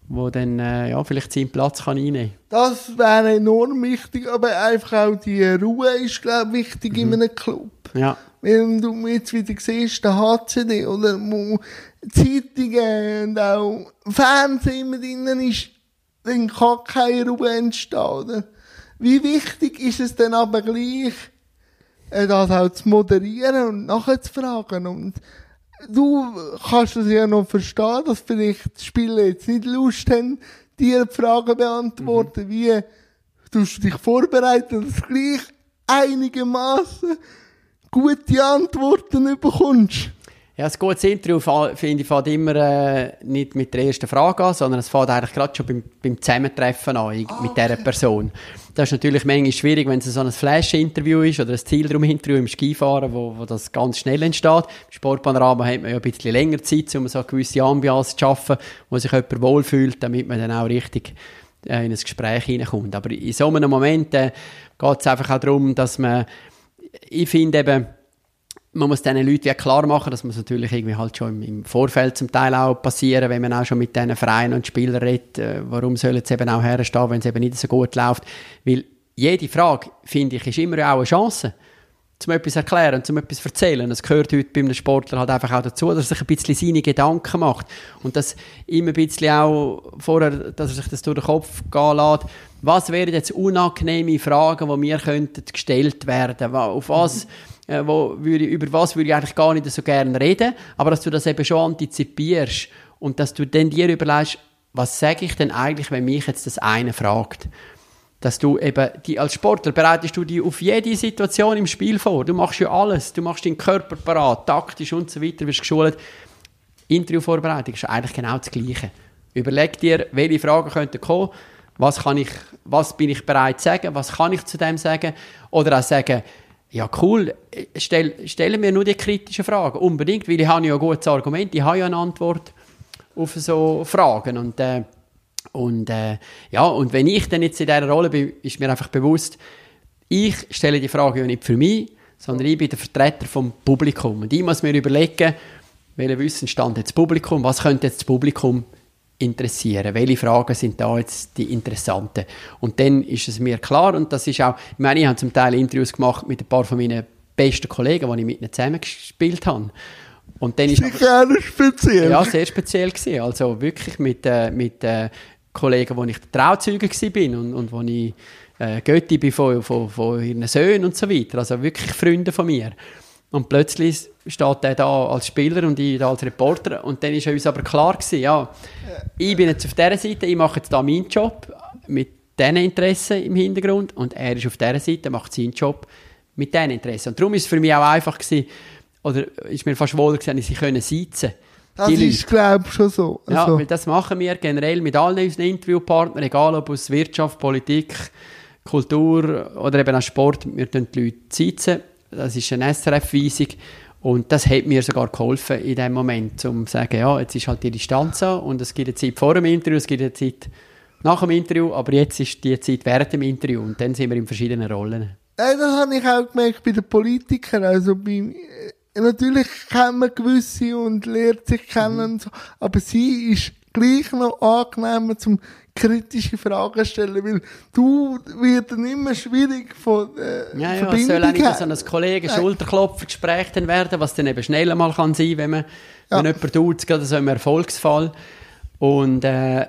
wo dann, äh, ja, vielleicht seinen Platz kann einnehmen das wäre enorm wichtig, aber einfach auch die Ruhe ist, glaube ich, wichtig Mhm. in einem Club. Ja, Wenn du jetzt wieder siehst, der HCD oder wo Zeitungen und auch Fernsehen immer drinnen ist, dann kann keine Ruhe entstehen. Oder? Wie wichtig ist es denn aber gleich, äh, das auch zu moderieren und nachzufragen? Und du kannst es ja noch verstehen, dass vielleicht die Spieler jetzt nicht Lust haben, dir Fragen beantworten, wie tust du dich vorbereiten, dass du gleich einigermaßen gute Antworten bekommst. Ja, ein gutes Interview finde ich fängt immer äh, nicht mit der ersten Frage an, sondern es fängt eigentlich gerade schon beim, beim Zusammentreffen an ich- mit dieser Person. Das ist natürlich manchmal schwierig, wenn es so ein Flash-Interview ist oder ein Zielraum-Interview im Skifahren, wo, wo das ganz schnell entsteht. Im Sportpanorama hat man ja ein bisschen länger Zeit, um so eine gewisse Ambiance zu schaffen, wo sich jemand wohlfühlt, damit man dann auch richtig äh, in ein Gespräch hineinkommt. Aber in so einem Moment äh, geht es einfach auch darum, dass man, ich finde eben, man muss diesen Leuten ja klar machen, dass man es natürlich irgendwie halt schon im, Vorfeld zum Teil auch passieren, wenn man auch schon mit diesen Vereinen und Spielern redet, äh, warum sollen sie eben auch herstehen, wenn es eben nicht so gut läuft. Weil jede Frage, finde ich, ist immer auch eine Chance, zum etwas erklären, zum etwas erzählen. Das gehört heute bei einem Sportler halt einfach auch dazu, dass er sich ein bisschen seine Gedanken macht. Und das immer ein bisschen auch vorher, dass er sich das durch den Kopf gehen lässt. Was wären jetzt unangenehme Fragen, die mir könnten gestellt werden? Auf was, äh, wo würde, über was würde ich eigentlich gar nicht so gerne reden? Aber dass du das eben schon antizipierst und dass du dann dir überlegst, was sage ich denn eigentlich, wenn mich jetzt das eine fragt? dass du eben die, als Sportler bereitest du dich auf jede Situation im Spiel vor. Du machst ja alles. Du machst deinen Körper parat, taktisch und so weiter, wirst geschult. Interviewvorbereitung ist eigentlich genau das Gleiche. Überleg dir, welche Fragen könnten kommen, was, kann ich, was bin ich bereit zu sagen, was kann ich zu dem sagen oder auch sagen, ja cool, stell, stellen mir nur die kritischen Fragen, unbedingt, weil ich habe ja ein gutes Argument, ich habe ja eine Antwort auf so Fragen. Und äh, und äh, ja, und wenn ich dann jetzt in dieser Rolle bin, ist mir einfach bewusst, ich stelle die Frage ja nicht für mich, sondern ich bin der Vertreter vom Publikum. Und ich muss mir überlegen, welchen Wissensstand jetzt das Publikum, was könnte jetzt das Publikum interessieren? Welche Fragen sind da jetzt die interessanten? Und dann ist es mir klar, und das ist auch, ich meine, ich habe zum Teil Interviews gemacht mit ein paar von meinen besten Kollegen, die ich mit ihnen zusammen gespielt habe. Und dann ist Sicher auch speziell. ja, sehr speziell gewesen. Also wirklich mit, äh, mit äh, Kollegen, wo ich Trauzeuge war und, und wo ich äh, Götti bin von, von, von ihren Söhnen und so weiter. Also wirklich Freunde von mir. Und plötzlich steht er da als Spieler und ich da als Reporter. Und dann ist uns aber klar gewesen, ja, ich bin jetzt auf dieser Seite, ich mache jetzt da meinen Job mit diesen Interessen im Hintergrund und er ist auf dieser Seite, macht seinen Job mit diesen Interessen. Und darum ist es für mich auch einfach gewesen, oder ist mir fast wohler gewesen, sie können sitzen. Das Die ist, glaube ich, schon so. Ja, Also, weil das machen wir generell mit allen unseren Interviewpartnern, egal ob aus Wirtschaft, Politik, Kultur oder eben auch Sport. Wir tun die Leute sitzen. Das ist eine SRF-Weisung. Und das hat mir sogar geholfen in dem Moment, um zu sagen, ja, jetzt ist halt die Distanz so und es gibt eine Zeit vor dem Interview, es gibt eine Zeit nach dem Interview, aber jetzt ist die Zeit während dem Interview und dann sind wir in verschiedenen Rollen. Das habe ich auch gemerkt bei den Politikern. Also bei, äh, natürlich kennt man gewisse und lernt sich kennen, und so, aber sie ist gleich noch angenehmer zum kritische Fragen stellen, weil du wird dann immer schwierig von äh, Ja, ja, es Verbindung soll auch nicht so ein Kollegen-Schulterklopfer-Gespräch werden, was dann eben schneller mal kann sein, wenn man, wenn jemand tut, gerade so im Erfolgsfall. Und, äh,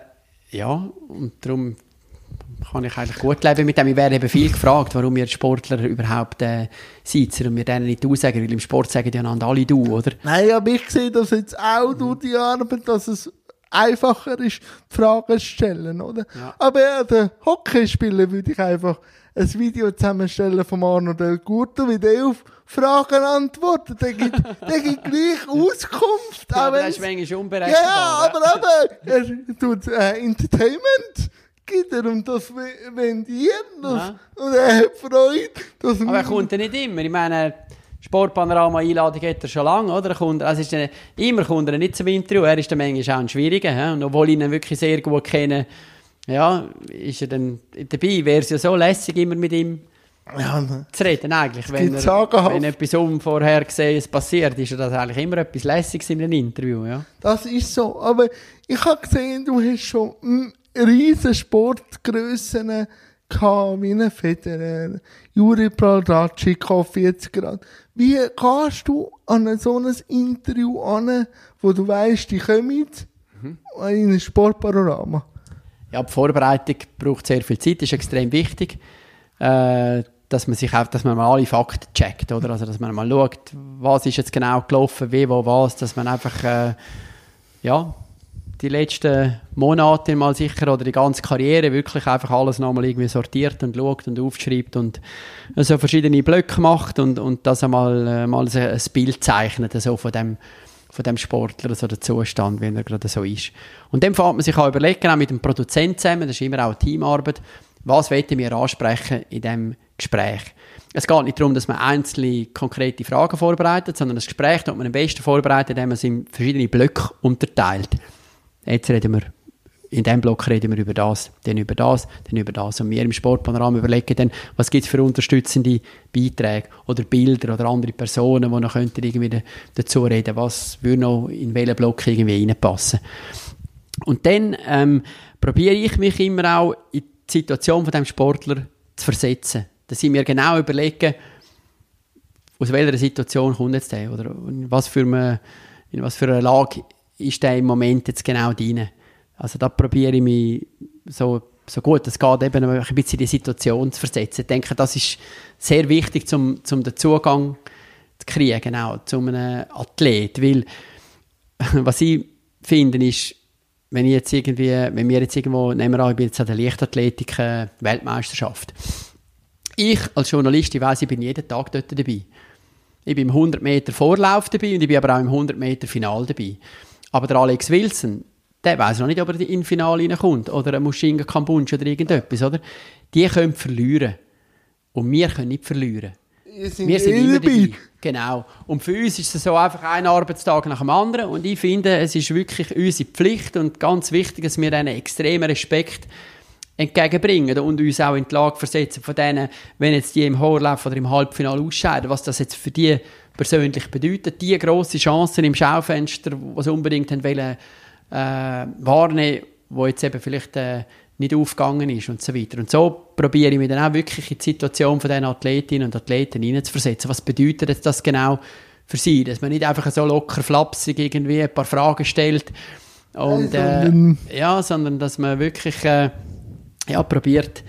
ja, und darum kann ich eigentlich gut leben mit dem. Ich werde eben viel gefragt, warum wir Sportler überhaupt äh, sitzen und wir denen nicht du sagen, weil im Sport sagen die einander alle du, oder? Nein, aber ich sehe das jetzt auch durch die Arbeit, dass es einfacher ist, Fragen zu stellen, oder? Ja. Aber ja, der Hockeyspieler würde ich einfach ein Video zusammenstellen von Arno Del Curto, wie der auf Fragen antwortet. Der gibt, der gibt gleich Auskunft. Ja, aber das ist manchmal unberechenbar. ja, aber, aber er tut äh, Entertainment gibt er und das we- vendiert das. Ja. und er hat Freude. Dass Aber er kommt ja nicht immer. Ich meine, Sportpanorama-Einladung hat er schon lange, oder? Er kommt, also ist er, immer kommt er nicht zum Interview. Er ist dann manchmal auch ein Schwieriger. hä? Und obwohl ich ihn wirklich sehr gut kenne, ja, ist er dann dabei. Wäre es ja so lässig, immer mit ihm ja, ne. zu reden, eigentlich. Wenn, er, sagenhaft. wenn etwas unvorhergesehenes passiert, ist ja das eigentlich immer etwas Lässiges in einem Interview, ja. Das ist so. Aber ich habe gesehen, du hast schon mm, riesen Sportgrössen gehabt, wie ein Federer, Juri Praldracic auf 40 Grad. Wie gehst du an so ein Interview an, wo du weißt, die kommen in ein Sportpanorama? Ja, die Vorbereitung braucht sehr viel Zeit, ist extrem wichtig, äh, dass man sich auch, dass man mal alle Fakten checkt, oder? Also, dass man mal schaut, was ist jetzt genau gelaufen, wie, wo, was, dass man einfach, äh, ja, die letzten Monate mal sicher oder die ganze Karriere wirklich einfach alles nochmal irgendwie sortiert und schaut und aufschreibt und so verschiedene Blöcke macht und, und das einmal äh, mal so ein Bild zeichnet, so von dem, von dem Sportler, so der Zustand, wie er gerade so ist. Und dann fängt man sich auch überlegen, auch mit dem Produzenten zusammen, das ist immer auch Teamarbeit, was wollen wir ansprechen in diesem Gespräch. Es geht nicht darum, dass man einzelne konkrete Fragen vorbereitet, sondern das Gespräch tut man am besten vorbereitet, indem man es in verschiedene Blöcke unterteilt. Jetzt reden wir, in diesem Block reden wir über das, dann über das, dann über das. Und wir im Sportpanorama überlegen dann, was gibt es für unterstützende Beiträge oder Bilder oder andere Personen, die noch könnten irgendwie da- dazu reden, was würde noch in welchen Block irgendwie reinpassen. Und dann ähm, probiere ich mich immer auch in die Situation von dem Sportler zu versetzen. Dass ich mir genau überlege, aus welcher Situation kommt jetzt der oder in was für eine, in was für eine Lage ist der im Moment jetzt genau drin. Also da probiere ich mich so, so gut es geht eben ein bisschen in die Situation zu versetzen. Ich denke, das ist sehr wichtig, um, um den Zugang zu kriegen, genau, zu einem Athlet, weil was ich finde ist, wenn ich jetzt irgendwie, wenn wir jetzt irgendwo, nehmen wir an, ich bin jetzt an der Leichtathletik äh. Ich als Journalist, ich weiss, ich bin jeden Tag dort dabei. Ich bin im 100 Meter Vorlauf dabei und ich bin aber auch im 100 Meter Final dabei. Aber der Alex Wilson, der weiß noch nicht, ob er in Finale reinkommt oder ein Mushinga Kambunsch oder irgendetwas, oder? Die können verlieren. Und wir können nicht verlieren. Wir sind, Wir sind immer dabei. dabei. Genau. Und für uns ist es so einfach ein Arbeitstag nach dem anderen. Und ich finde, es ist wirklich unsere Pflicht und ganz wichtig, dass wir einen extremen Respekt entgegenbringen und uns auch in die Lage versetzen von denen, wenn jetzt die im Horlauf oder im Halbfinale ausscheiden, was das jetzt für die persönlich bedeutet. Die grosse Chancen im Schaufenster, die sie unbedingt haben wollen, äh, wahrnehmen, wo jetzt eben vielleicht äh, nicht aufgegangen ist und so weiter. Und so probiere ich mich dann auch wirklich in die Situation von diesen Athletinnen und Athleten hineinzuversetzen. Was bedeutet jetzt das genau für sie? Dass man nicht einfach so locker flapsig irgendwie ein paar Fragen stellt und, äh, ja, sondern dass man wirklich äh, ja, probiert,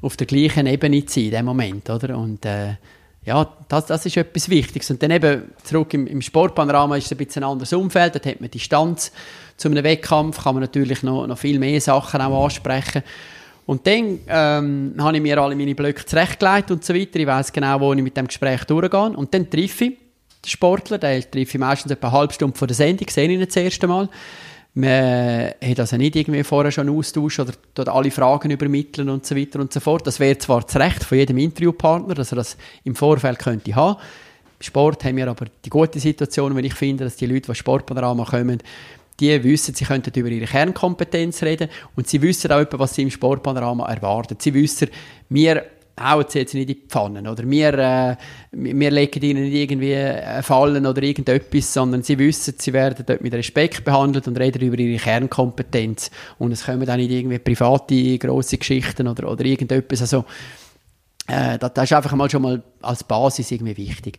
auf der gleichen Ebene zu sein in dem Moment, oder? Und äh, ja, das, das ist etwas Wichtiges. Und dann eben zurück im, im Sportpanorama ist es ein bisschen ein anderes Umfeld, dort hat man Distanz. Zu einem Wettkampf kann man natürlich noch, noch viel mehr Sachen auch ansprechen. Und dann ähm, habe ich mir alle meine Blöcke zurechtgelegt und so weiter. Ich weiß genau, wo ich mit dem Gespräch durchgehe. Und dann treffe ich den Sportler, den treffe ich meistens etwa eine halbe Stunde vor der Sendung, sehe ich ihn das erste Mal. Man hat also nicht irgendwie vorher schon Austausch oder dort alle Fragen übermitteln und so weiter und so fort. Das wäre zwar das Recht von jedem Interviewpartner, dass er das im Vorfeld könnte haben. Im Sport haben wir aber die gute Situation, wenn ich finde, dass die Leute, die Sportpanorama kommen, die wissen, sie könnten über ihre Kernkompetenz reden und sie wissen auch, was sie im Sportpanorama erwarten. Sie wissen, wir hauen sie jetzt nicht in die Pfannen oder wir, äh, wir legen ihnen nicht irgendwie Fallen oder irgendetwas, sondern sie wissen, sie werden dort mit Respekt behandelt und reden über ihre Kernkompetenz und es kommen auch nicht irgendwie private grosse Geschichten oder, oder irgendetwas, also äh, das, das ist einfach mal schon mal als Basis irgendwie wichtig.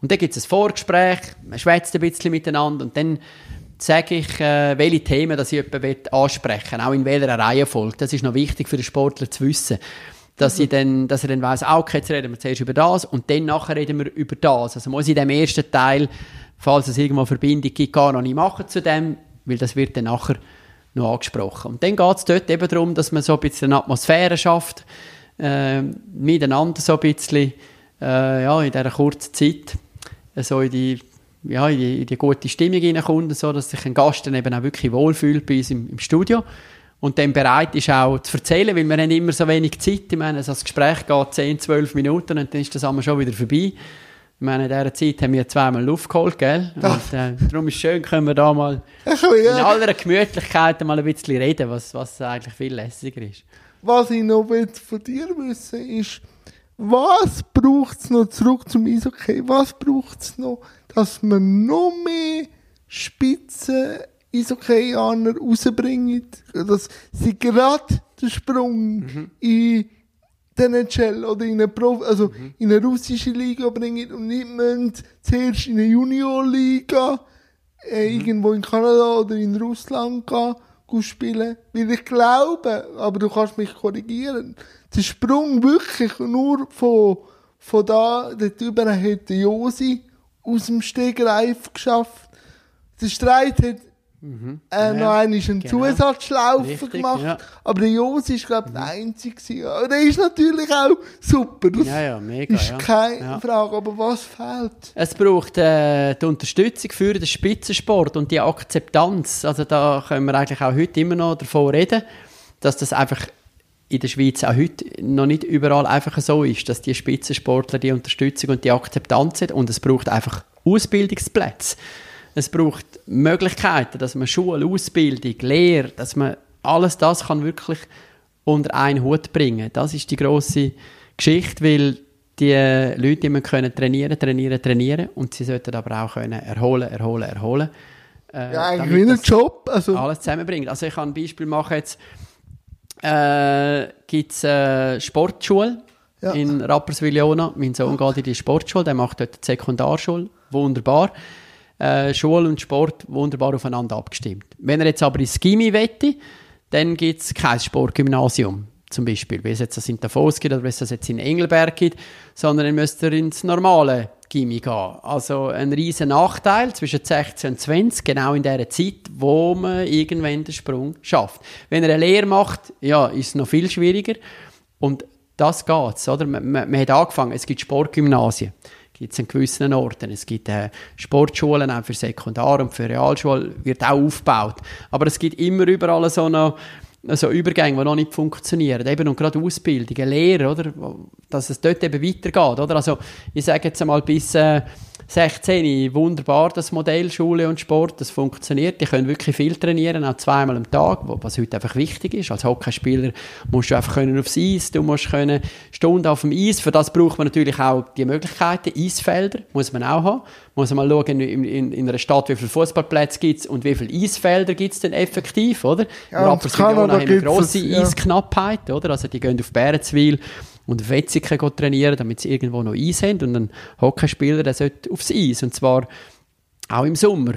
Und dann gibt es ein Vorgespräch, man schwätzt ein bisschen miteinander und dann sage ich, äh, welche Themen dass ich jemanden ansprechen will, auch in welcher Reihenfolge. Das ist noch wichtig für den Sportler zu wissen dass, mhm. dann, dass er dann weiss, ah, okay, jetzt reden wir zuerst über das und dann nachher reden wir über das. Also muss ich in dem ersten Teil, falls es irgendwo eine Verbindung gibt, gar noch nicht machen zu dem, weil das wird dann nachher noch angesprochen. Und dann geht es dort eben darum, dass man so ein bisschen eine Atmosphäre schafft, äh, miteinander so ein bisschen, äh, ja, in dieser kurzen Zeit, äh, so in die, ja, in die, in die gute Stimmung hineinkommt, so dass sich ein Gast dann eben auch wirklich wohlfühlt bei uns im, im Studio und dann bereit ist auch zu erzählen, weil wir haben immer so wenig Zeit. Ich meine, das Gespräch geht 10, 12 Minuten und dann ist das einmal schon wieder vorbei. Ich meine, in dieser Zeit haben wir zweimal Luft geholt, gell? Und äh, darum ist es schön, können wir da mal in aller Gemütlichkeit mal ein bisschen reden, was, was eigentlich viel lässiger ist. Was ich noch von dir wissen ist, was braucht es noch, zurück zum Eishockey, was braucht es noch, dass man noch mehr Spitzen Eishockey-Aner rausbringen, dass sie gerade den Sprung mhm. in den NHL oder in eine, Prof also mhm. in eine russische Liga bringen und nicht müssen zuerst in eine Junior-Liga äh, mhm. irgendwo in Kanada oder in Russland gehen, spielen. Weil ich glaube, aber du kannst mich korrigieren, der Sprung wirklich nur von, von da, dort über hätte Josi aus dem Stegreif geschafft. Der Streit hat Mhm. Äh, ja, noch einmal einen genau. Zusatzschlaufen Richtig, gemacht. Ja. Aber der Jos ist, glaube ich, der Einzige. Ja, der ist natürlich auch super. Das ja, ja, mega. Ist keine Frage. Aber was fehlt? Es braucht äh, die Unterstützung für den Spitzensport und die Akzeptanz. Also da können wir eigentlich auch heute immer noch davon reden, dass das einfach in der Schweiz auch heute noch nicht überall einfach so ist, dass die Spitzensportler die Unterstützung und die Akzeptanz haben. Und es braucht einfach Ausbildungsplätze. Es braucht Möglichkeiten, dass man Schule, Ausbildung, Lehre, dass man alles das kann wirklich unter einen Hut bringen. Das ist die große Geschichte, weil die Leute immer können trainieren, trainieren, trainieren und sie sollten aber auch können erholen, erholen, erholen. Äh, ja, eigentlich wie ein Job. Also. Alles zusammenbringen. Also ich kann ein Beispiel machen jetzt. Äh, gibt es äh, Sportschule ja. in Rapperswil-Jona. Mein Sohn geht in die Sportschule, der macht dort die Sekundarschule. Wunderbar äh, Schule und Sport wunderbar aufeinander abgestimmt. Wenn er jetzt aber ins Gimmi wette, dann gibt es kein Sportgymnasium zum Beispiel, wie es jetzt in Davos gibt oder wie es jetzt in Engelberg gibt, sondern dann müsste er ins normale Gimmi gehen. Also ein riesen Nachteil zwischen 16 und 20, genau in der Zeit, wo man irgendwann den Sprung schafft. Wenn er eine Lehre macht, ja, ist es noch viel schwieriger und das geht's, oder? Man, man, man hat angefangen, es gibt Sportgymnasien gibt es an gewissen Orten. Es gibt äh, Sportschulen auch für Sekundar- und für Realschule, wird auch aufgebaut. Aber es gibt immer überall so noch also Übergänge, die noch nicht funktionieren. Eben und gerade Ausbildung, Lehre, oder? Dass es dort eben weitergeht, oder? Also, ich sage jetzt einmal, bis äh, 16 wunderbar, das Modell Schule und Sport, das funktioniert. Die können wirklich viel trainieren, auch zweimal am Tag, was heute einfach wichtig ist. Als Hockeyspieler musst du einfach können aufs Eis, du musst können Stunden auf dem Eis. Für das braucht man natürlich auch die Möglichkeiten. Eisfelder muss man auch haben. Muss man mal schauen, in, in, in einer Stadt, wie viele Fußballplätze gibt es und wie viele Eisfelder gibt es denn effektiv, oder? Ja, in Kanada haben wir grosse ja. Eisknappheit, oder? Also die gehen auf Bärenzwil und gehen trainieren, damit sie irgendwo noch Eis haben. Und ein Hockeyspieler, der sollte aufs Eis. Und zwar auch im Sommer.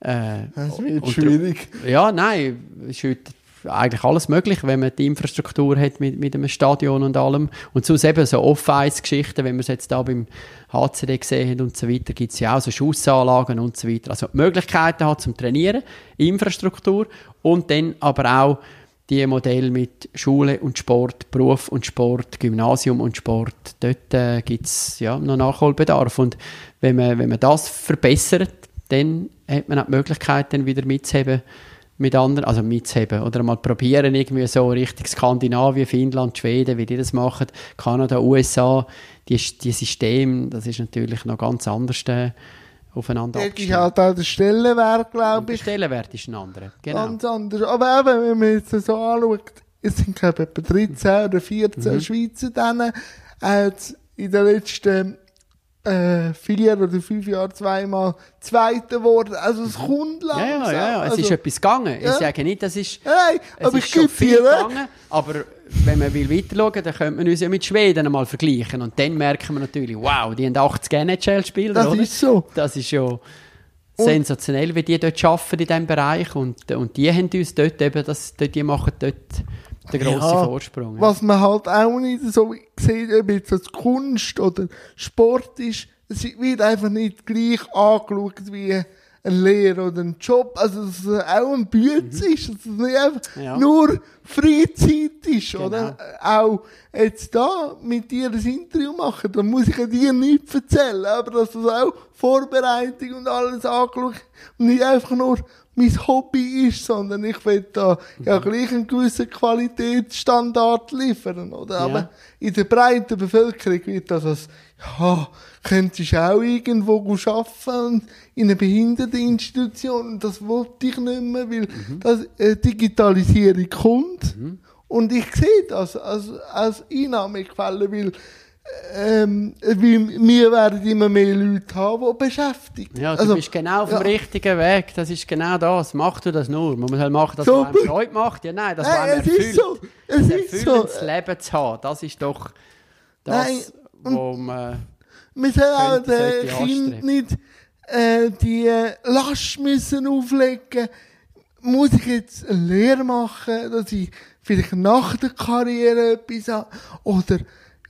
Äh, Das wird und- schwierig. Ja, nein, es ist heute eigentlich alles möglich, wenn man die Infrastruktur hat mit, mit einem Stadion und allem. Und sonst eben so Off-Ice-Geschichten, wenn wir es jetzt da beim HCD gesehen haben und so weiter, gibt es ja auch so Schussanlagen und so weiter. Also Möglichkeiten hat zum Trainieren, Infrastruktur und dann aber auch die Modelle mit Schule und Sport, Beruf und Sport, Gymnasium und Sport, dort äh, gibt es ja, noch Nachholbedarf. Und wenn man, wenn man das verbessert, dann hat man auch die Möglichkeit, dann wieder mitzuheben mit anderen, also mitzuheben oder mal probieren, irgendwie so Richtung Skandinavien, Finnland, Schweden, wie die das machen, Kanada, USA, die, die System, das ist natürlich noch ganz anders äh, aufeinander abgestimmt. halt auch der Stellenwert, glaube der ich, Stellenwert ist ein anderer. Genau. ganz anders. Aber eben, wenn man jetzt so anschaut, es sind, glaube ich, etwa 13 oder 14 Mhm. Schweizer dann, jetzt in den letzten äh, vier oder fünf Jahren zweimal Zweiter geworden. Also es kommt Mhm. Ja, langsam. ja, ja, ja. Es also, ist etwas gegangen. Ich ja. sage nicht, das ist, Nein, es aber ist es schon viel gegangen, aber wenn man will weiter schauen, dann könnte man uns ja mit Schweden einmal vergleichen und dann merken wir natürlich, wow, die haben 80 NHL-Spieler, Das oder? ist so. Das ist schon sensationell, wie die dort arbeiten in diesem Bereich und, und die haben uns dort eben, das, die machen dort den grossen Ja, Vorsprung. Was man halt auch nicht so sieht, ob jetzt das Kunst oder Sport ist, es wird einfach nicht gleich angeschaut wie ein Lehrer oder ein Job. Also, dass es auch ein Bütz ist, dass es nicht einfach Mhm. Ja. nur Freizeit ist, Genau. oder? Auch jetzt da mit dir ein Interview machen, da muss ich dir nichts erzählen, aber dass das auch Vorbereitung und alles angeschaut und nicht einfach nur mein Hobby ist, sondern ich will da ja gleich einen gewissen Qualitätsstandard liefern, oder? Aber Ja. in der breiten Bevölkerung wird das als, ja, könntest du auch irgendwo arbeiten in einer Behinderteninstitution. Das wollte ich nicht mehr, weil das, äh, Digitalisierung kommt. Und ich sehe das als, als Einnahmequelle, weil, ähm, weil wir werden immer mehr Leute haben, die beschäftigt. Ja, du Also, bist genau auf dem ja. richtigen Weg. Das ist genau das. Mach du das nur. Man muss halt machen, dass So, es einem Freude macht. Ja, nein, Nein, man es erfüllt. ist so. Es ist so. Leben zu haben, das ist doch Nein, das, wo man... Wir sollen auch den Kindern nicht äh, die Last müssen auflegen. Muss ich jetzt eine Lehre machen, dass ich vielleicht nach der Karriere etwas habe? Oder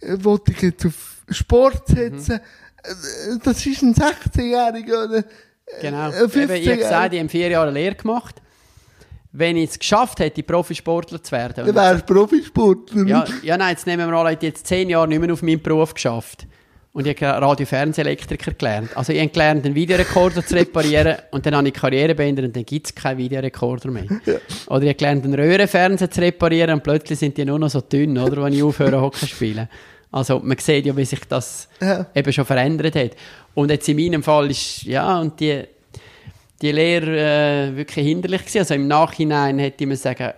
äh, wollte ich jetzt auf Sport setzen? Äh, Das ist ein 16-Jähriger oder Genau. äh, Eben, ich habe 15-Jähriger. gesagt, ich habe vier Jahre Lehre gemacht. Wenn ich es geschafft hätte, Profisportler zu werden... Dann wärst du Profisportler. Ja, ja, nein, jetzt nehmen wir an, ich jetzt zehn Jahre nicht mehr auf meinem Beruf geschafft. Und ich habe Radio-Fernsehelektriker gelernt. Also ich habe gelernt, einen Videorekorder zu reparieren und dann habe ich Karriere beendet und dann gibt es keinen Videorekorder mehr. Oder ich habe gelernt, einen Röhrenfernseher zu reparieren und plötzlich sind die nur noch so dünn, oder, wenn ich aufhöre, Hockey spielen. Also man sieht ja, wie sich das Ja. eben schon verändert hat. Und jetzt in meinem Fall ist, ja, und die, die Lehre äh, wirklich hinderlich gewesen. Also im Nachhinein hätte ich mir sagen,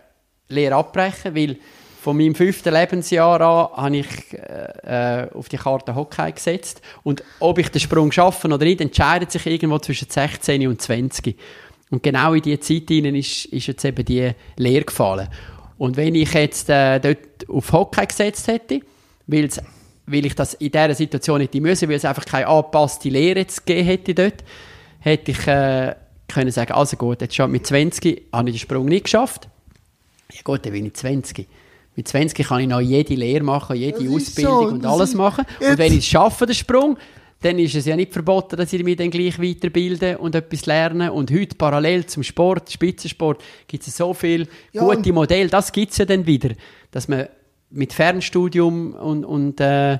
Lehre abbrechen, weil von meinem fünften Lebensjahr an habe ich äh, äh, auf die Karte Hockey gesetzt. Und ob ich den Sprung schaffe oder nicht, entscheidet sich irgendwo zwischen 16 und 20. Und genau in diese Zeit hinein ist, ist jetzt eben die Lehre gefallen. Und wenn ich jetzt äh, dort auf Hockey gesetzt hätte, weil ich das in dieser Situation hätte müssen, weil es einfach keine angepasste Lehre jetzt gegeben hätte dort, hätte ich äh, können sagen, also gut, jetzt schon mit 20 habe ich den Sprung nicht geschafft. Ja gut, dann bin ich 20. Mit 20 kann ich noch jede Lehre machen, jede Das Ausbildung so, und alles machen. Und wenn ich es schaffe, den Sprung, dann ist es ja nicht verboten, dass ich mich dann gleich weiterbilde und etwas lerne. Und heute parallel zum Sport, Spitzensport, gibt es so viele Ja, gute Modelle. Das gibt es ja dann wieder, dass man mit Fernstudium und, und, äh,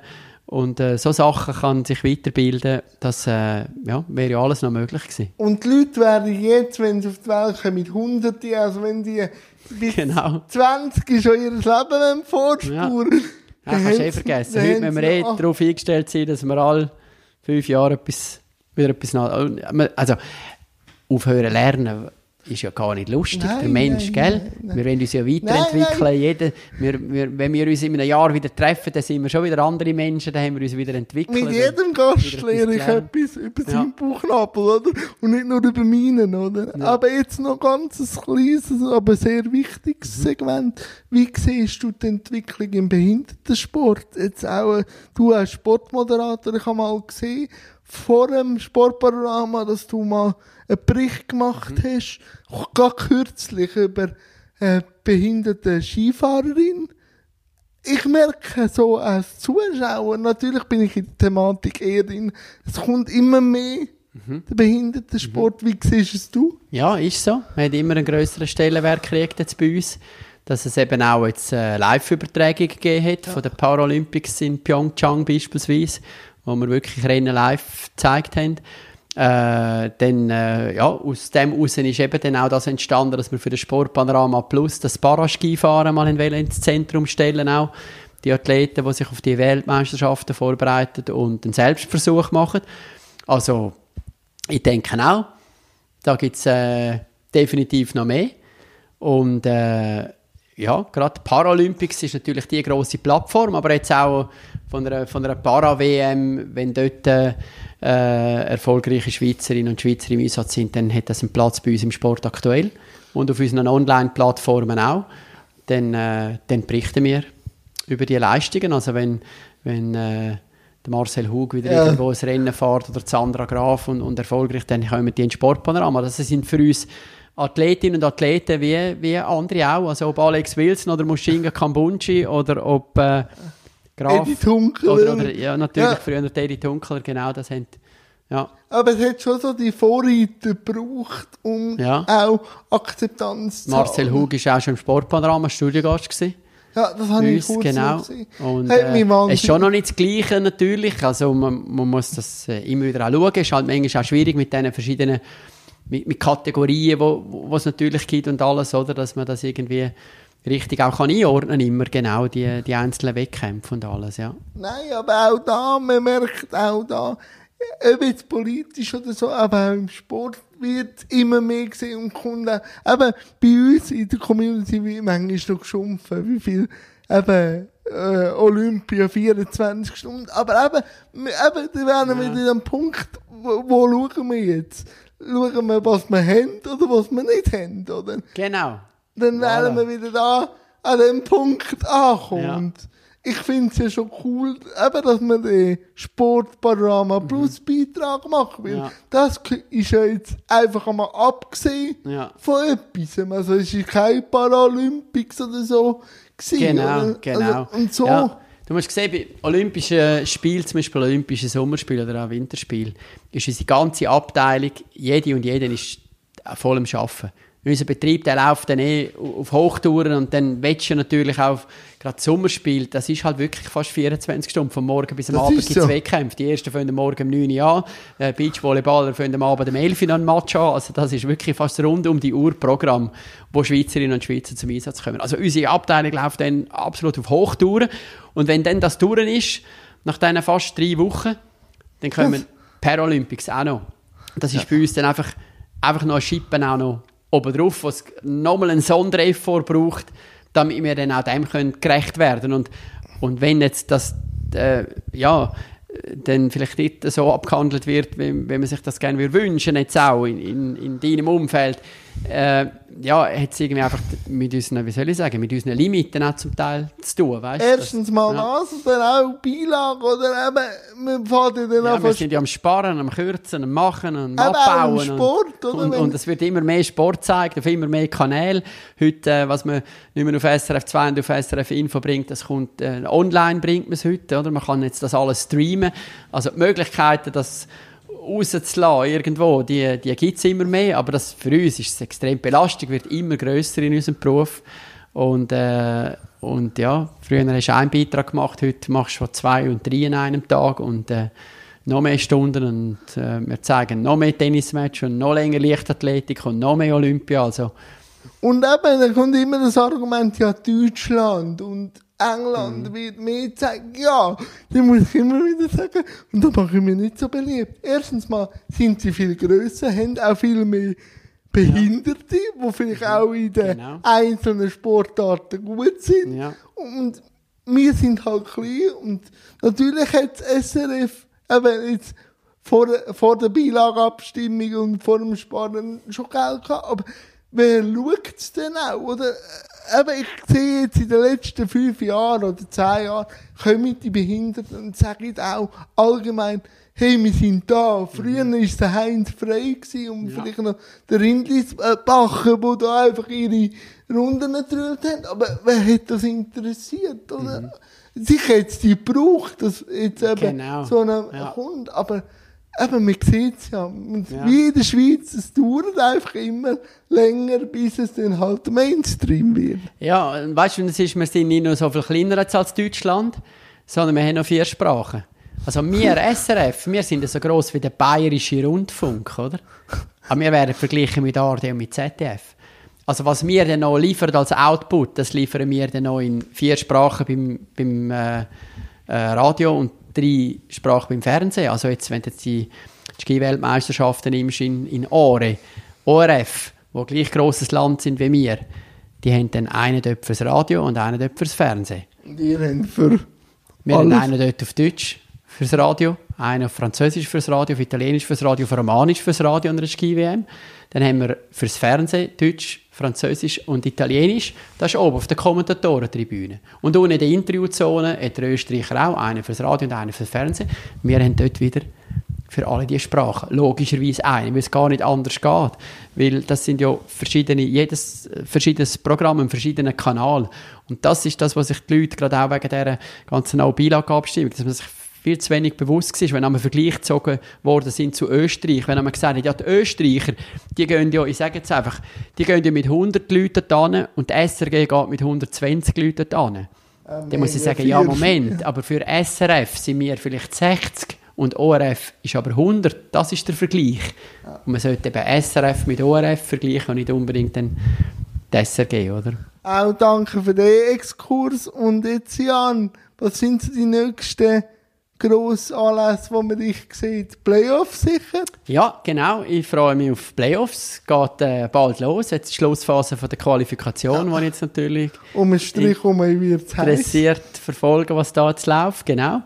und äh, so Sachen kann sich weiterbilden. Das äh, ja, wäre ja alles noch möglich gewesen. Und die Leute werden jetzt, wenn sie auf die Welt kommen, mit Hunderten, also wenn die bis Genau. 20 schon ihr Leben vorspuren Ja, kannst du eh vergessen. Heute müssen wir eh darauf eingestellt sein, dass wir alle fünf Jahre etwas wieder etwas nach, also aufhören lernen ist ja gar nicht lustig. Nein, der Mensch, nein, gell? nein. Wir wollen uns ja weiterentwickeln. Jeder, wir, wir, wenn wir uns in einem Jahr wieder treffen, dann sind wir schon wieder andere Menschen, dann haben wir uns wieder entwickelt. Mit jedem Gast lerne ich etwas über Ja. seinen Bauchnabel, oder? Und nicht nur über meinen, oder? Ja. Aber jetzt noch ganz ein kleines, aber sehr wichtiges Mhm. Segment. Wie siehst du die Entwicklung im Behindertensport? Jetzt auch, äh, du als Sportmoderator, ich habe mal gesehen, vor dem Sportpanorama, dass du mal einen Bericht gemacht Mhm. hast, gerade kürzlich über eine behinderte Skifahrerin ich merke so als Zuschauer, natürlich bin ich in der Thematik eher drin, es kommt immer mehr der Behindertensport. Wie siehst es du? Ja, ist so. Man hat immer einen grösseren Stellenwert gekriegt jetzt bei uns. Dass es eben auch jetzt äh, Live-Übertragung gegeben hat von den Paralympics in Pyeongchang beispielsweise, wo wir wirklich Rennen live gezeigt haben. Äh, dann, äh, ja, aus dem heraus ist eben dann auch das entstanden, dass wir für das Sportpanorama Plus das Paraskifahren mal in ins Zentrum stellen auch. Die Athleten, die sich auf die Weltmeisterschaften vorbereiten und einen Selbstversuch machen. Also, ich denke auch, da gibt es äh, definitiv noch mehr. Und äh, ja, gerade Paralympics ist natürlich die große Plattform, aber jetzt auch von einer, von einer Para-WM, wenn dort äh, erfolgreiche Schweizerinnen und Schweizer im Einsatz sind, dann hat das einen Platz bei uns im Sport aktuell und auf unseren Online-Plattformen auch. Dann, äh, dann berichten wir über die Leistungen. Also wenn, wenn äh, der Marcel Hug wieder Ja. irgendwo ein Rennen fährt oder Sandra Graf und, und erfolgreich, dann kommen die ins Sportpanorama. Das sind für uns Athletinnen und Athleten wie, wie andere auch. Also ob Alex Wilson oder Mushinga Kambunchi oder ob äh, Graf Edith Hunkeler. oder, oder ja, natürlich Ja. früher Eddie Dunkler, genau, das haben ja, Aber es hat schon so die Vorreiter gebraucht, um Ja. auch Akzeptanz zu Marcel. Hug ist auch schon im Sportpanorama Studiogast gewesen. Ja, das habe ich kurz genau. gesehen. Und äh, ist schon noch nicht das Gleiche natürlich. Also man, man muss das äh, immer wieder auch schauen. Es ist halt manchmal auch schwierig mit diesen verschiedenen mit, mit Kategorien, wo, wo es natürlich gibt und alles, oder, dass man das irgendwie richtig auch kann einordnen immer genau die, die einzelnen Wettkämpfe und alles, ja. Nein, aber auch da, man merkt auch da, ob jetzt politisch oder so, aber auch im Sport wird immer mehr gesehen und auch, eben bei uns in der Community wird manchmal noch geschumpfen, wie viel eben äh, Olympia 24 Stunden, aber eben, eben da wären wir Ja. wieder am Punkt, wo, wo schauen wir jetzt? Schauen wir, was wir haben oder was wir nicht haben, oder? Genau. dann wären wir wieder da an dem Punkt angekommen. Ja. Und ich finde es ja schon cool, eben, dass man den Sportpanorama Plus Beitrag macht, weil Mhm. Ja. das ist ja jetzt einfach einmal abgesehen Ja. von etwas. Also es ist kein Paralympics oder so gewesen, Genau, oder? genau. Also, und so, Ja. Du musst sehen, bei Olympischen Spielen, zum Beispiel Olympische Sommerspiele oder auch Winterspiel, ist unsere ganze Abteilung, jede und jeder ist voll am Arbeiten. Unser Betrieb, der läuft dann eh auf Hochtouren und dann willst du natürlich auch, gerade Sommerspiel, das ist halt wirklich fast 24 Stunden, von morgen bis am Das Abend gibt es so. Wettkämpfe. Die ersten fangen Morgen um 9 Uhr an, äh, Beachvolleyballer fangen am Abend um 11 Uhr an Match an. Also das ist wirklich fast rund um die Uhr Programm, wo Schweizerinnen und Schweizer zum Einsatz kommen. Also unsere Abteilung läuft dann absolut auf Hochtouren und wenn dann das durch ist, nach diesen fast drei Wochen, dann kommen Paralympics auch noch. Das ist bei uns dann einfach, einfach noch ein Schippen auch noch oben drauf, was nochmal einen Sondereffort braucht, damit wir dann auch dem können gerecht werden. Und und wenn jetzt das äh, ja dann vielleicht nicht so abgehandelt wird, wie, wie man sich das gerne wünschen, jetzt auch in, in, in deinem Umfeld, äh, ja, hat es irgendwie einfach mit unseren, wie soll ich sagen, mit unseren Limiten auch zum Teil zu tun, weißt erstens mal ja. das und dann auch Beilage oder eben, man fährt ja dann Ja, wir sind ja am Sparen, am Kürzen, am Machen, am Abbauen. Sport, und, und, und es wird immer mehr Sport gezeigt, auf immer mehr Kanäle. Heute, äh, was man nicht mehr auf SRF 2 und auf SRF Info bringt, das kommt äh, online bringt man es heute, oder? Man kann jetzt das alles streamen. Also die Möglichkeiten, das rauszulassen irgendwo, die, die gibt es immer mehr, aber das, für uns ist es extrem belastung, wird immer grösser in unserem Beruf. Und, äh, und ja, früher hast du einen Beitrag gemacht, heute machst du schon zwei und drei an einem Tag und äh, noch mehr Stunden und äh, wir zeigen noch mehr Tennismatches und noch länger Leichtathletik und noch mehr Olympia. Also, Und eben, dann kommt immer das Argument, ja, Deutschland und England wird mehr zeigen. Ja, dann muss ich immer wieder sagen, und da mache ich mir nicht so beliebt. Erstens mal sind sie viel grösser, haben auch viel mehr Behinderte, die vielleicht auch in den Genau. einzelnen Sportarten gut sind. Ja. Und wir sind halt klein und natürlich hat das SRF, eben jetzt vor, vor der Beilagabstimmung und vor dem Sparen schon Geld gehabt, aber wer schaut es denn auch, oder? Eben, ich sehe jetzt in den letzten fünf Jahren oder zehn Jahren, kommen die Behinderten und sagen auch allgemein, hey, wir sind da. Früher war es der Heinz Frey gewesen und vielleicht noch der Rindlis äh, Bacher, die da einfach ihre Runden gedrillt haben. Aber wer hat das interessiert, oder? Sicher hat es die gebraucht, dass jetzt eben Genau. so ein Ja. kommt, aber eben, man sieht es ja. Und Ja. Wie in der Schweiz, es dauert einfach immer länger, bis es dann halt Mainstream wird. Ja, und weißt du, das ist, wir sind nicht nur so viel kleiner als als Deutschland, sondern wir haben noch vier Sprachen. Also wir SRF, wir sind so gross wie der bayerische Rundfunk, oder? Aber wir werden verglichen mit ARD und mit ZDF. Also was wir dann noch liefern als Output, das liefern wir dann noch in vier Sprachen beim, beim äh, äh, Radio und drei Sprachen beim Fernsehen. Also jetzt, wenn du jetzt die Ski-Weltmeisterschaften nimmst in, in Ore, ORF, wo gleich grosses Land sind wie wir, die haben dann einen dort fürs Radio und einen dort fürs Fernsehen. Ihr habt für Wir haben alles- einen dort auf Deutsch fürs Radio, einen auf Französisch fürs Radio, auf Italienisch fürs Radio, auf Romanisch fürs Radio und der Ski-WM. Dann haben wir fürs Fernsehen Deutsch, Französisch und Italienisch. Das ist oben auf der Kommentatorentribüne. Und unten in der Interviewzone hat der Österreicher auch einen fürs Radio und einen fürs Fernsehen. Wir haben dort wieder für alle die Sprachen. Logischerweise eine, weil es gar nicht anders geht. Weil das sind ja verschiedene, jedes verschiedenes Programm, ein verschiedener Kanal. Und das ist das, was sich die Leute gerade auch wegen dieser ganzen Beilage-Abstimmung, dass man sich viel zu wenig bewusst war, wenn einmal Vergleich gezogen worden sind zu Österreich, wenn man gesagt hat, ja, die Österreicher, die gehen ja, ich sage jetzt einfach, die gehen ja mit 100 Leuten hin und die SRG geht mit 120 Leuten hin. Dann muss ich sagen, ja, Moment, aber für SRF sind wir vielleicht 60 und ORF ist aber 100. Das ist der Vergleich. Und man sollte eben SRF mit ORF vergleichen und nicht unbedingt den die SRG, oder? Auch danke für den Exkurs. Und jetzt, Jan, was sind so die nächsten grossen Anlässe, wo man dich sieht? Playoffs sicher? Ja, genau. Ich freue mich auf die Playoffs. Geht äh, bald los. Jetzt die Schlussphase von der Qualifikation, die ich jetzt natürlich Um einen Strich um wird interessiert verfolgen, was da jetzt läuft. Genau.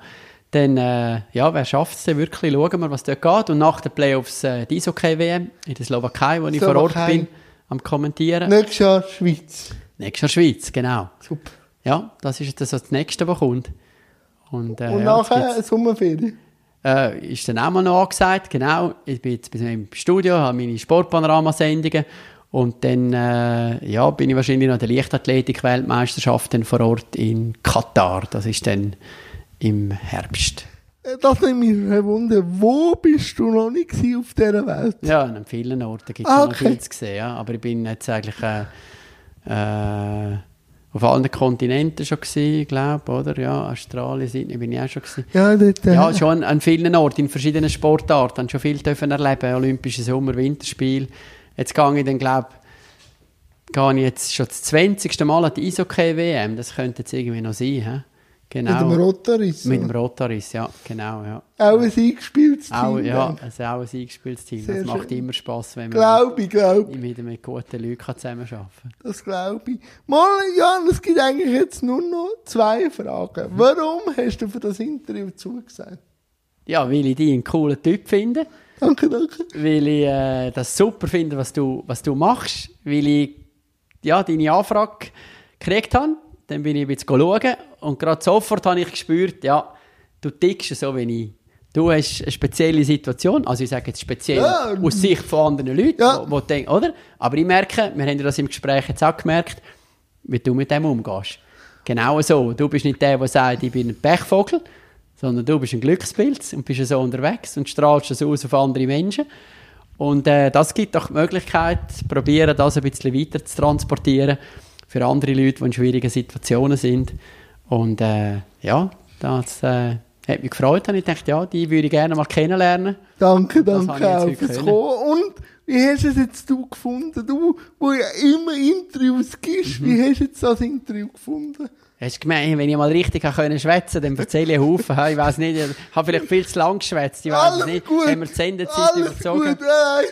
Dann, äh, ja, wer schafft es denn wirklich? Schauen wir, was dort geht. Und nach den Playoffs äh, die Eishockey-WM in der Slowakei, wo ich vor Ort Slowakei. bin, am Kommentieren. Nächstes Jahr Schweiz. Nächstes Jahr Schweiz, genau. Super. Ja, das ist jetzt das, das Nächste, was kommt. Und, äh, Und ja, nachher gibt's- Sommerferien. äh, ist dann auch mal noch angesagt, genau. Ich bin jetzt bis im Studio, habe meine Sportpanorama-Sendungen und dann äh, ja, bin ich wahrscheinlich noch der Leichtathletik-Weltmeisterschaft vor Ort in Katar. Das ist dann im Herbst. Äh, Das nimmt mich Wunder. Wo bist du noch nicht auf dieser Welt? Ja, an vielen Orten gibt es Ah, noch okay. viel zu sehen. Ja. Aber ich bin jetzt eigentlich äh, äh, auf allen Kontinenten schon gewesen, glaube oder? Ja, Australien, Sydney bin ich auch schon gewesen. Ja, dort, äh, Ja, schon an, vielen Orten, in verschiedenen Sportarten, schon viel dürfen erleben, Olympische Sommer, Winterspiel. Jetzt gehe ich dann, glaube gehe ich jetzt schon das 20. Mal an die Eishockey-WM, das könnte jetzt irgendwie noch sein, he? Genau. mit dem Rotaris. Mit dem Rotaris, ja, genau, ja. Auch ein eingespieltes Team. Auch, ja, also auch ein eingespieltes Team. Sehr Das macht schön. immer Spass, wenn man Glaube ich, wieder mit guten Leuten zusammenarbeiten kann. Das glaube ich. Mal, Jan, es gibt eigentlich jetzt nur noch zwei Fragen. Warum hast du für das Interview zugesagt? Ja, weil ich dich einen coolen Typ finde. Danke, danke. weil ich äh, das super finde, was du, was du machst, weil ich ja, deine Anfrage gekriegt habe. Dann bin ich ein bisschen schauen und gerade sofort habe ich gespürt, ja, du tickst so wie ich. Du hast eine spezielle Situation, also ich sage jetzt speziell Ja. aus Sicht von anderen Leuten, Ja. wo, wo denken, oder? Aber ich merke, wir haben ja das im Gespräch jetzt auch gemerkt, wie du mit dem umgehst. Genau so. Du bist nicht der, der sagt, ich bin ein Pechvogel, sondern du bist ein Glückspilz und bist so unterwegs und strahlst das aus auf andere Menschen. Und äh, das gibt doch die Möglichkeit, probieren, das ein bisschen weiter zu transportieren für andere Leute, die in schwierigen Situationen sind. Und äh, ja, das äh, hat mich gefreut. Und ich dachte, ja, die würde ich gerne mal kennenlernen. Danke, danke auch fürs Kommen. Und wie hast du es jetzt du gefunden? Du, wo ja immer Interviews gibst, Mhm. wie hast du jetzt das Interview gefunden? Hast du gemeint, wenn ich mal richtig können schwätzen dann erzähle ich einen Haufen. Ich weiß nicht, ich habe vielleicht viel zu lang geschwätzt. Ich weiß es Alles nicht. gut. Haben wir die Sendezeit Alles überzogen? gut, nein.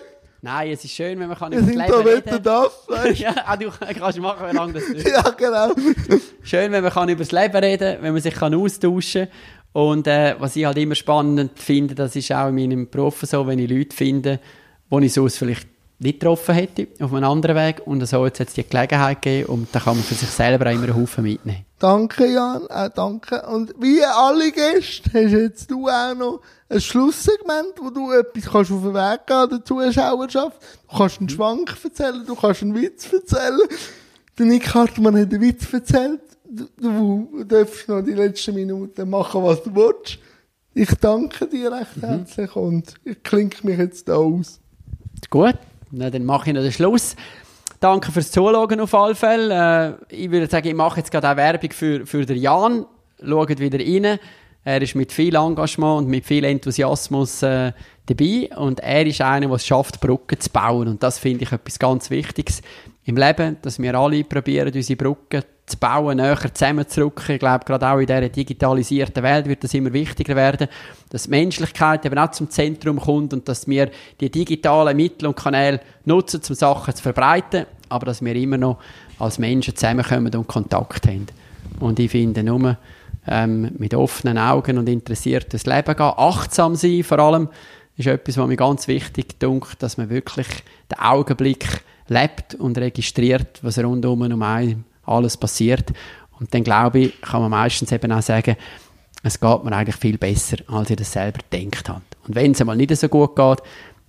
Nein, es ist schön, wenn man kann über das Leben da reden weißt ja, auch du kannst machen, wie lange das ist. Ja, genau. Schön, wenn man kann über das Leben reden wenn man sich kann austauschen kann. Und äh, was ich halt immer spannend finde, das ist auch in meinem Beruf so, wenn ich Leute finde, die ich sonst vielleicht nicht getroffen hätte, auf einem anderen Weg. Und so jetzt hat es die Gelegenheit gegeben und da kann man für sich selber auch immer einen Haufen mitnehmen. Danke, Jan, auch danke. Und wie alle Gäste hast jetzt du auch noch ein Schlusssegment, wo du etwas kannst auf den Weg gehen der Zuschauerschaft. Du kannst einen Schwank erzählen, du kannst einen Witz erzählen. Der Nick Hartmann hat einen Witz erzählt. Du, du darfst noch die letzten Minuten machen, was du willst. Ich danke dir recht herzlich und ich klinke mich jetzt da aus. Gut, na, dann mache ich noch den Schluss. Danke fürs Zuschauen auf alle Fälle. Äh, ich würde sagen, ich mache jetzt gerade auch Werbung für, für den Jan. Schaut wieder rein. Er ist mit viel Engagement und mit viel Enthusiasmus äh, dabei. Und er ist einer, der es schafft, Brücken zu bauen. Und das finde ich etwas ganz Wichtiges im Leben, dass wir alle probieren, unsere Brücken zu bauen, näher zusammenzurücken. Ich glaube, gerade auch in dieser digitalisierten Welt wird das immer wichtiger werden, dass die Menschlichkeit eben auch zum Zentrum kommt und dass wir die digitalen Mittel und Kanäle nutzen, um Sachen zu verbreiten, aber dass wir immer noch als Menschen zusammenkommen und Kontakt haben. Und ich finde nur, ähm, mit offenen Augen und interessiert durchs Leben gehen, achtsam sein vor allem, ist etwas, was mir ganz wichtig dunkt, dass man wirklich den Augenblick lebt und registriert, was rundum um einen alles passiert. Und dann glaube ich, kann man meistens eben auch sagen, es geht mir eigentlich viel besser, als ich das selber gedacht habe. Und wenn es einmal nicht so gut geht,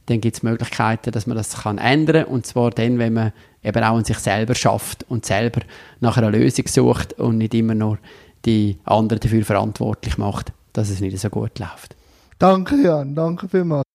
dann gibt es Möglichkeiten, dass man das kann ändern kann. Und zwar dann, wenn man eben auch an sich selber schafft und selber nach einer Lösung sucht und nicht immer nur die anderen dafür verantwortlich macht, dass es nicht so gut läuft. Danke, Jan. Danke vielmals.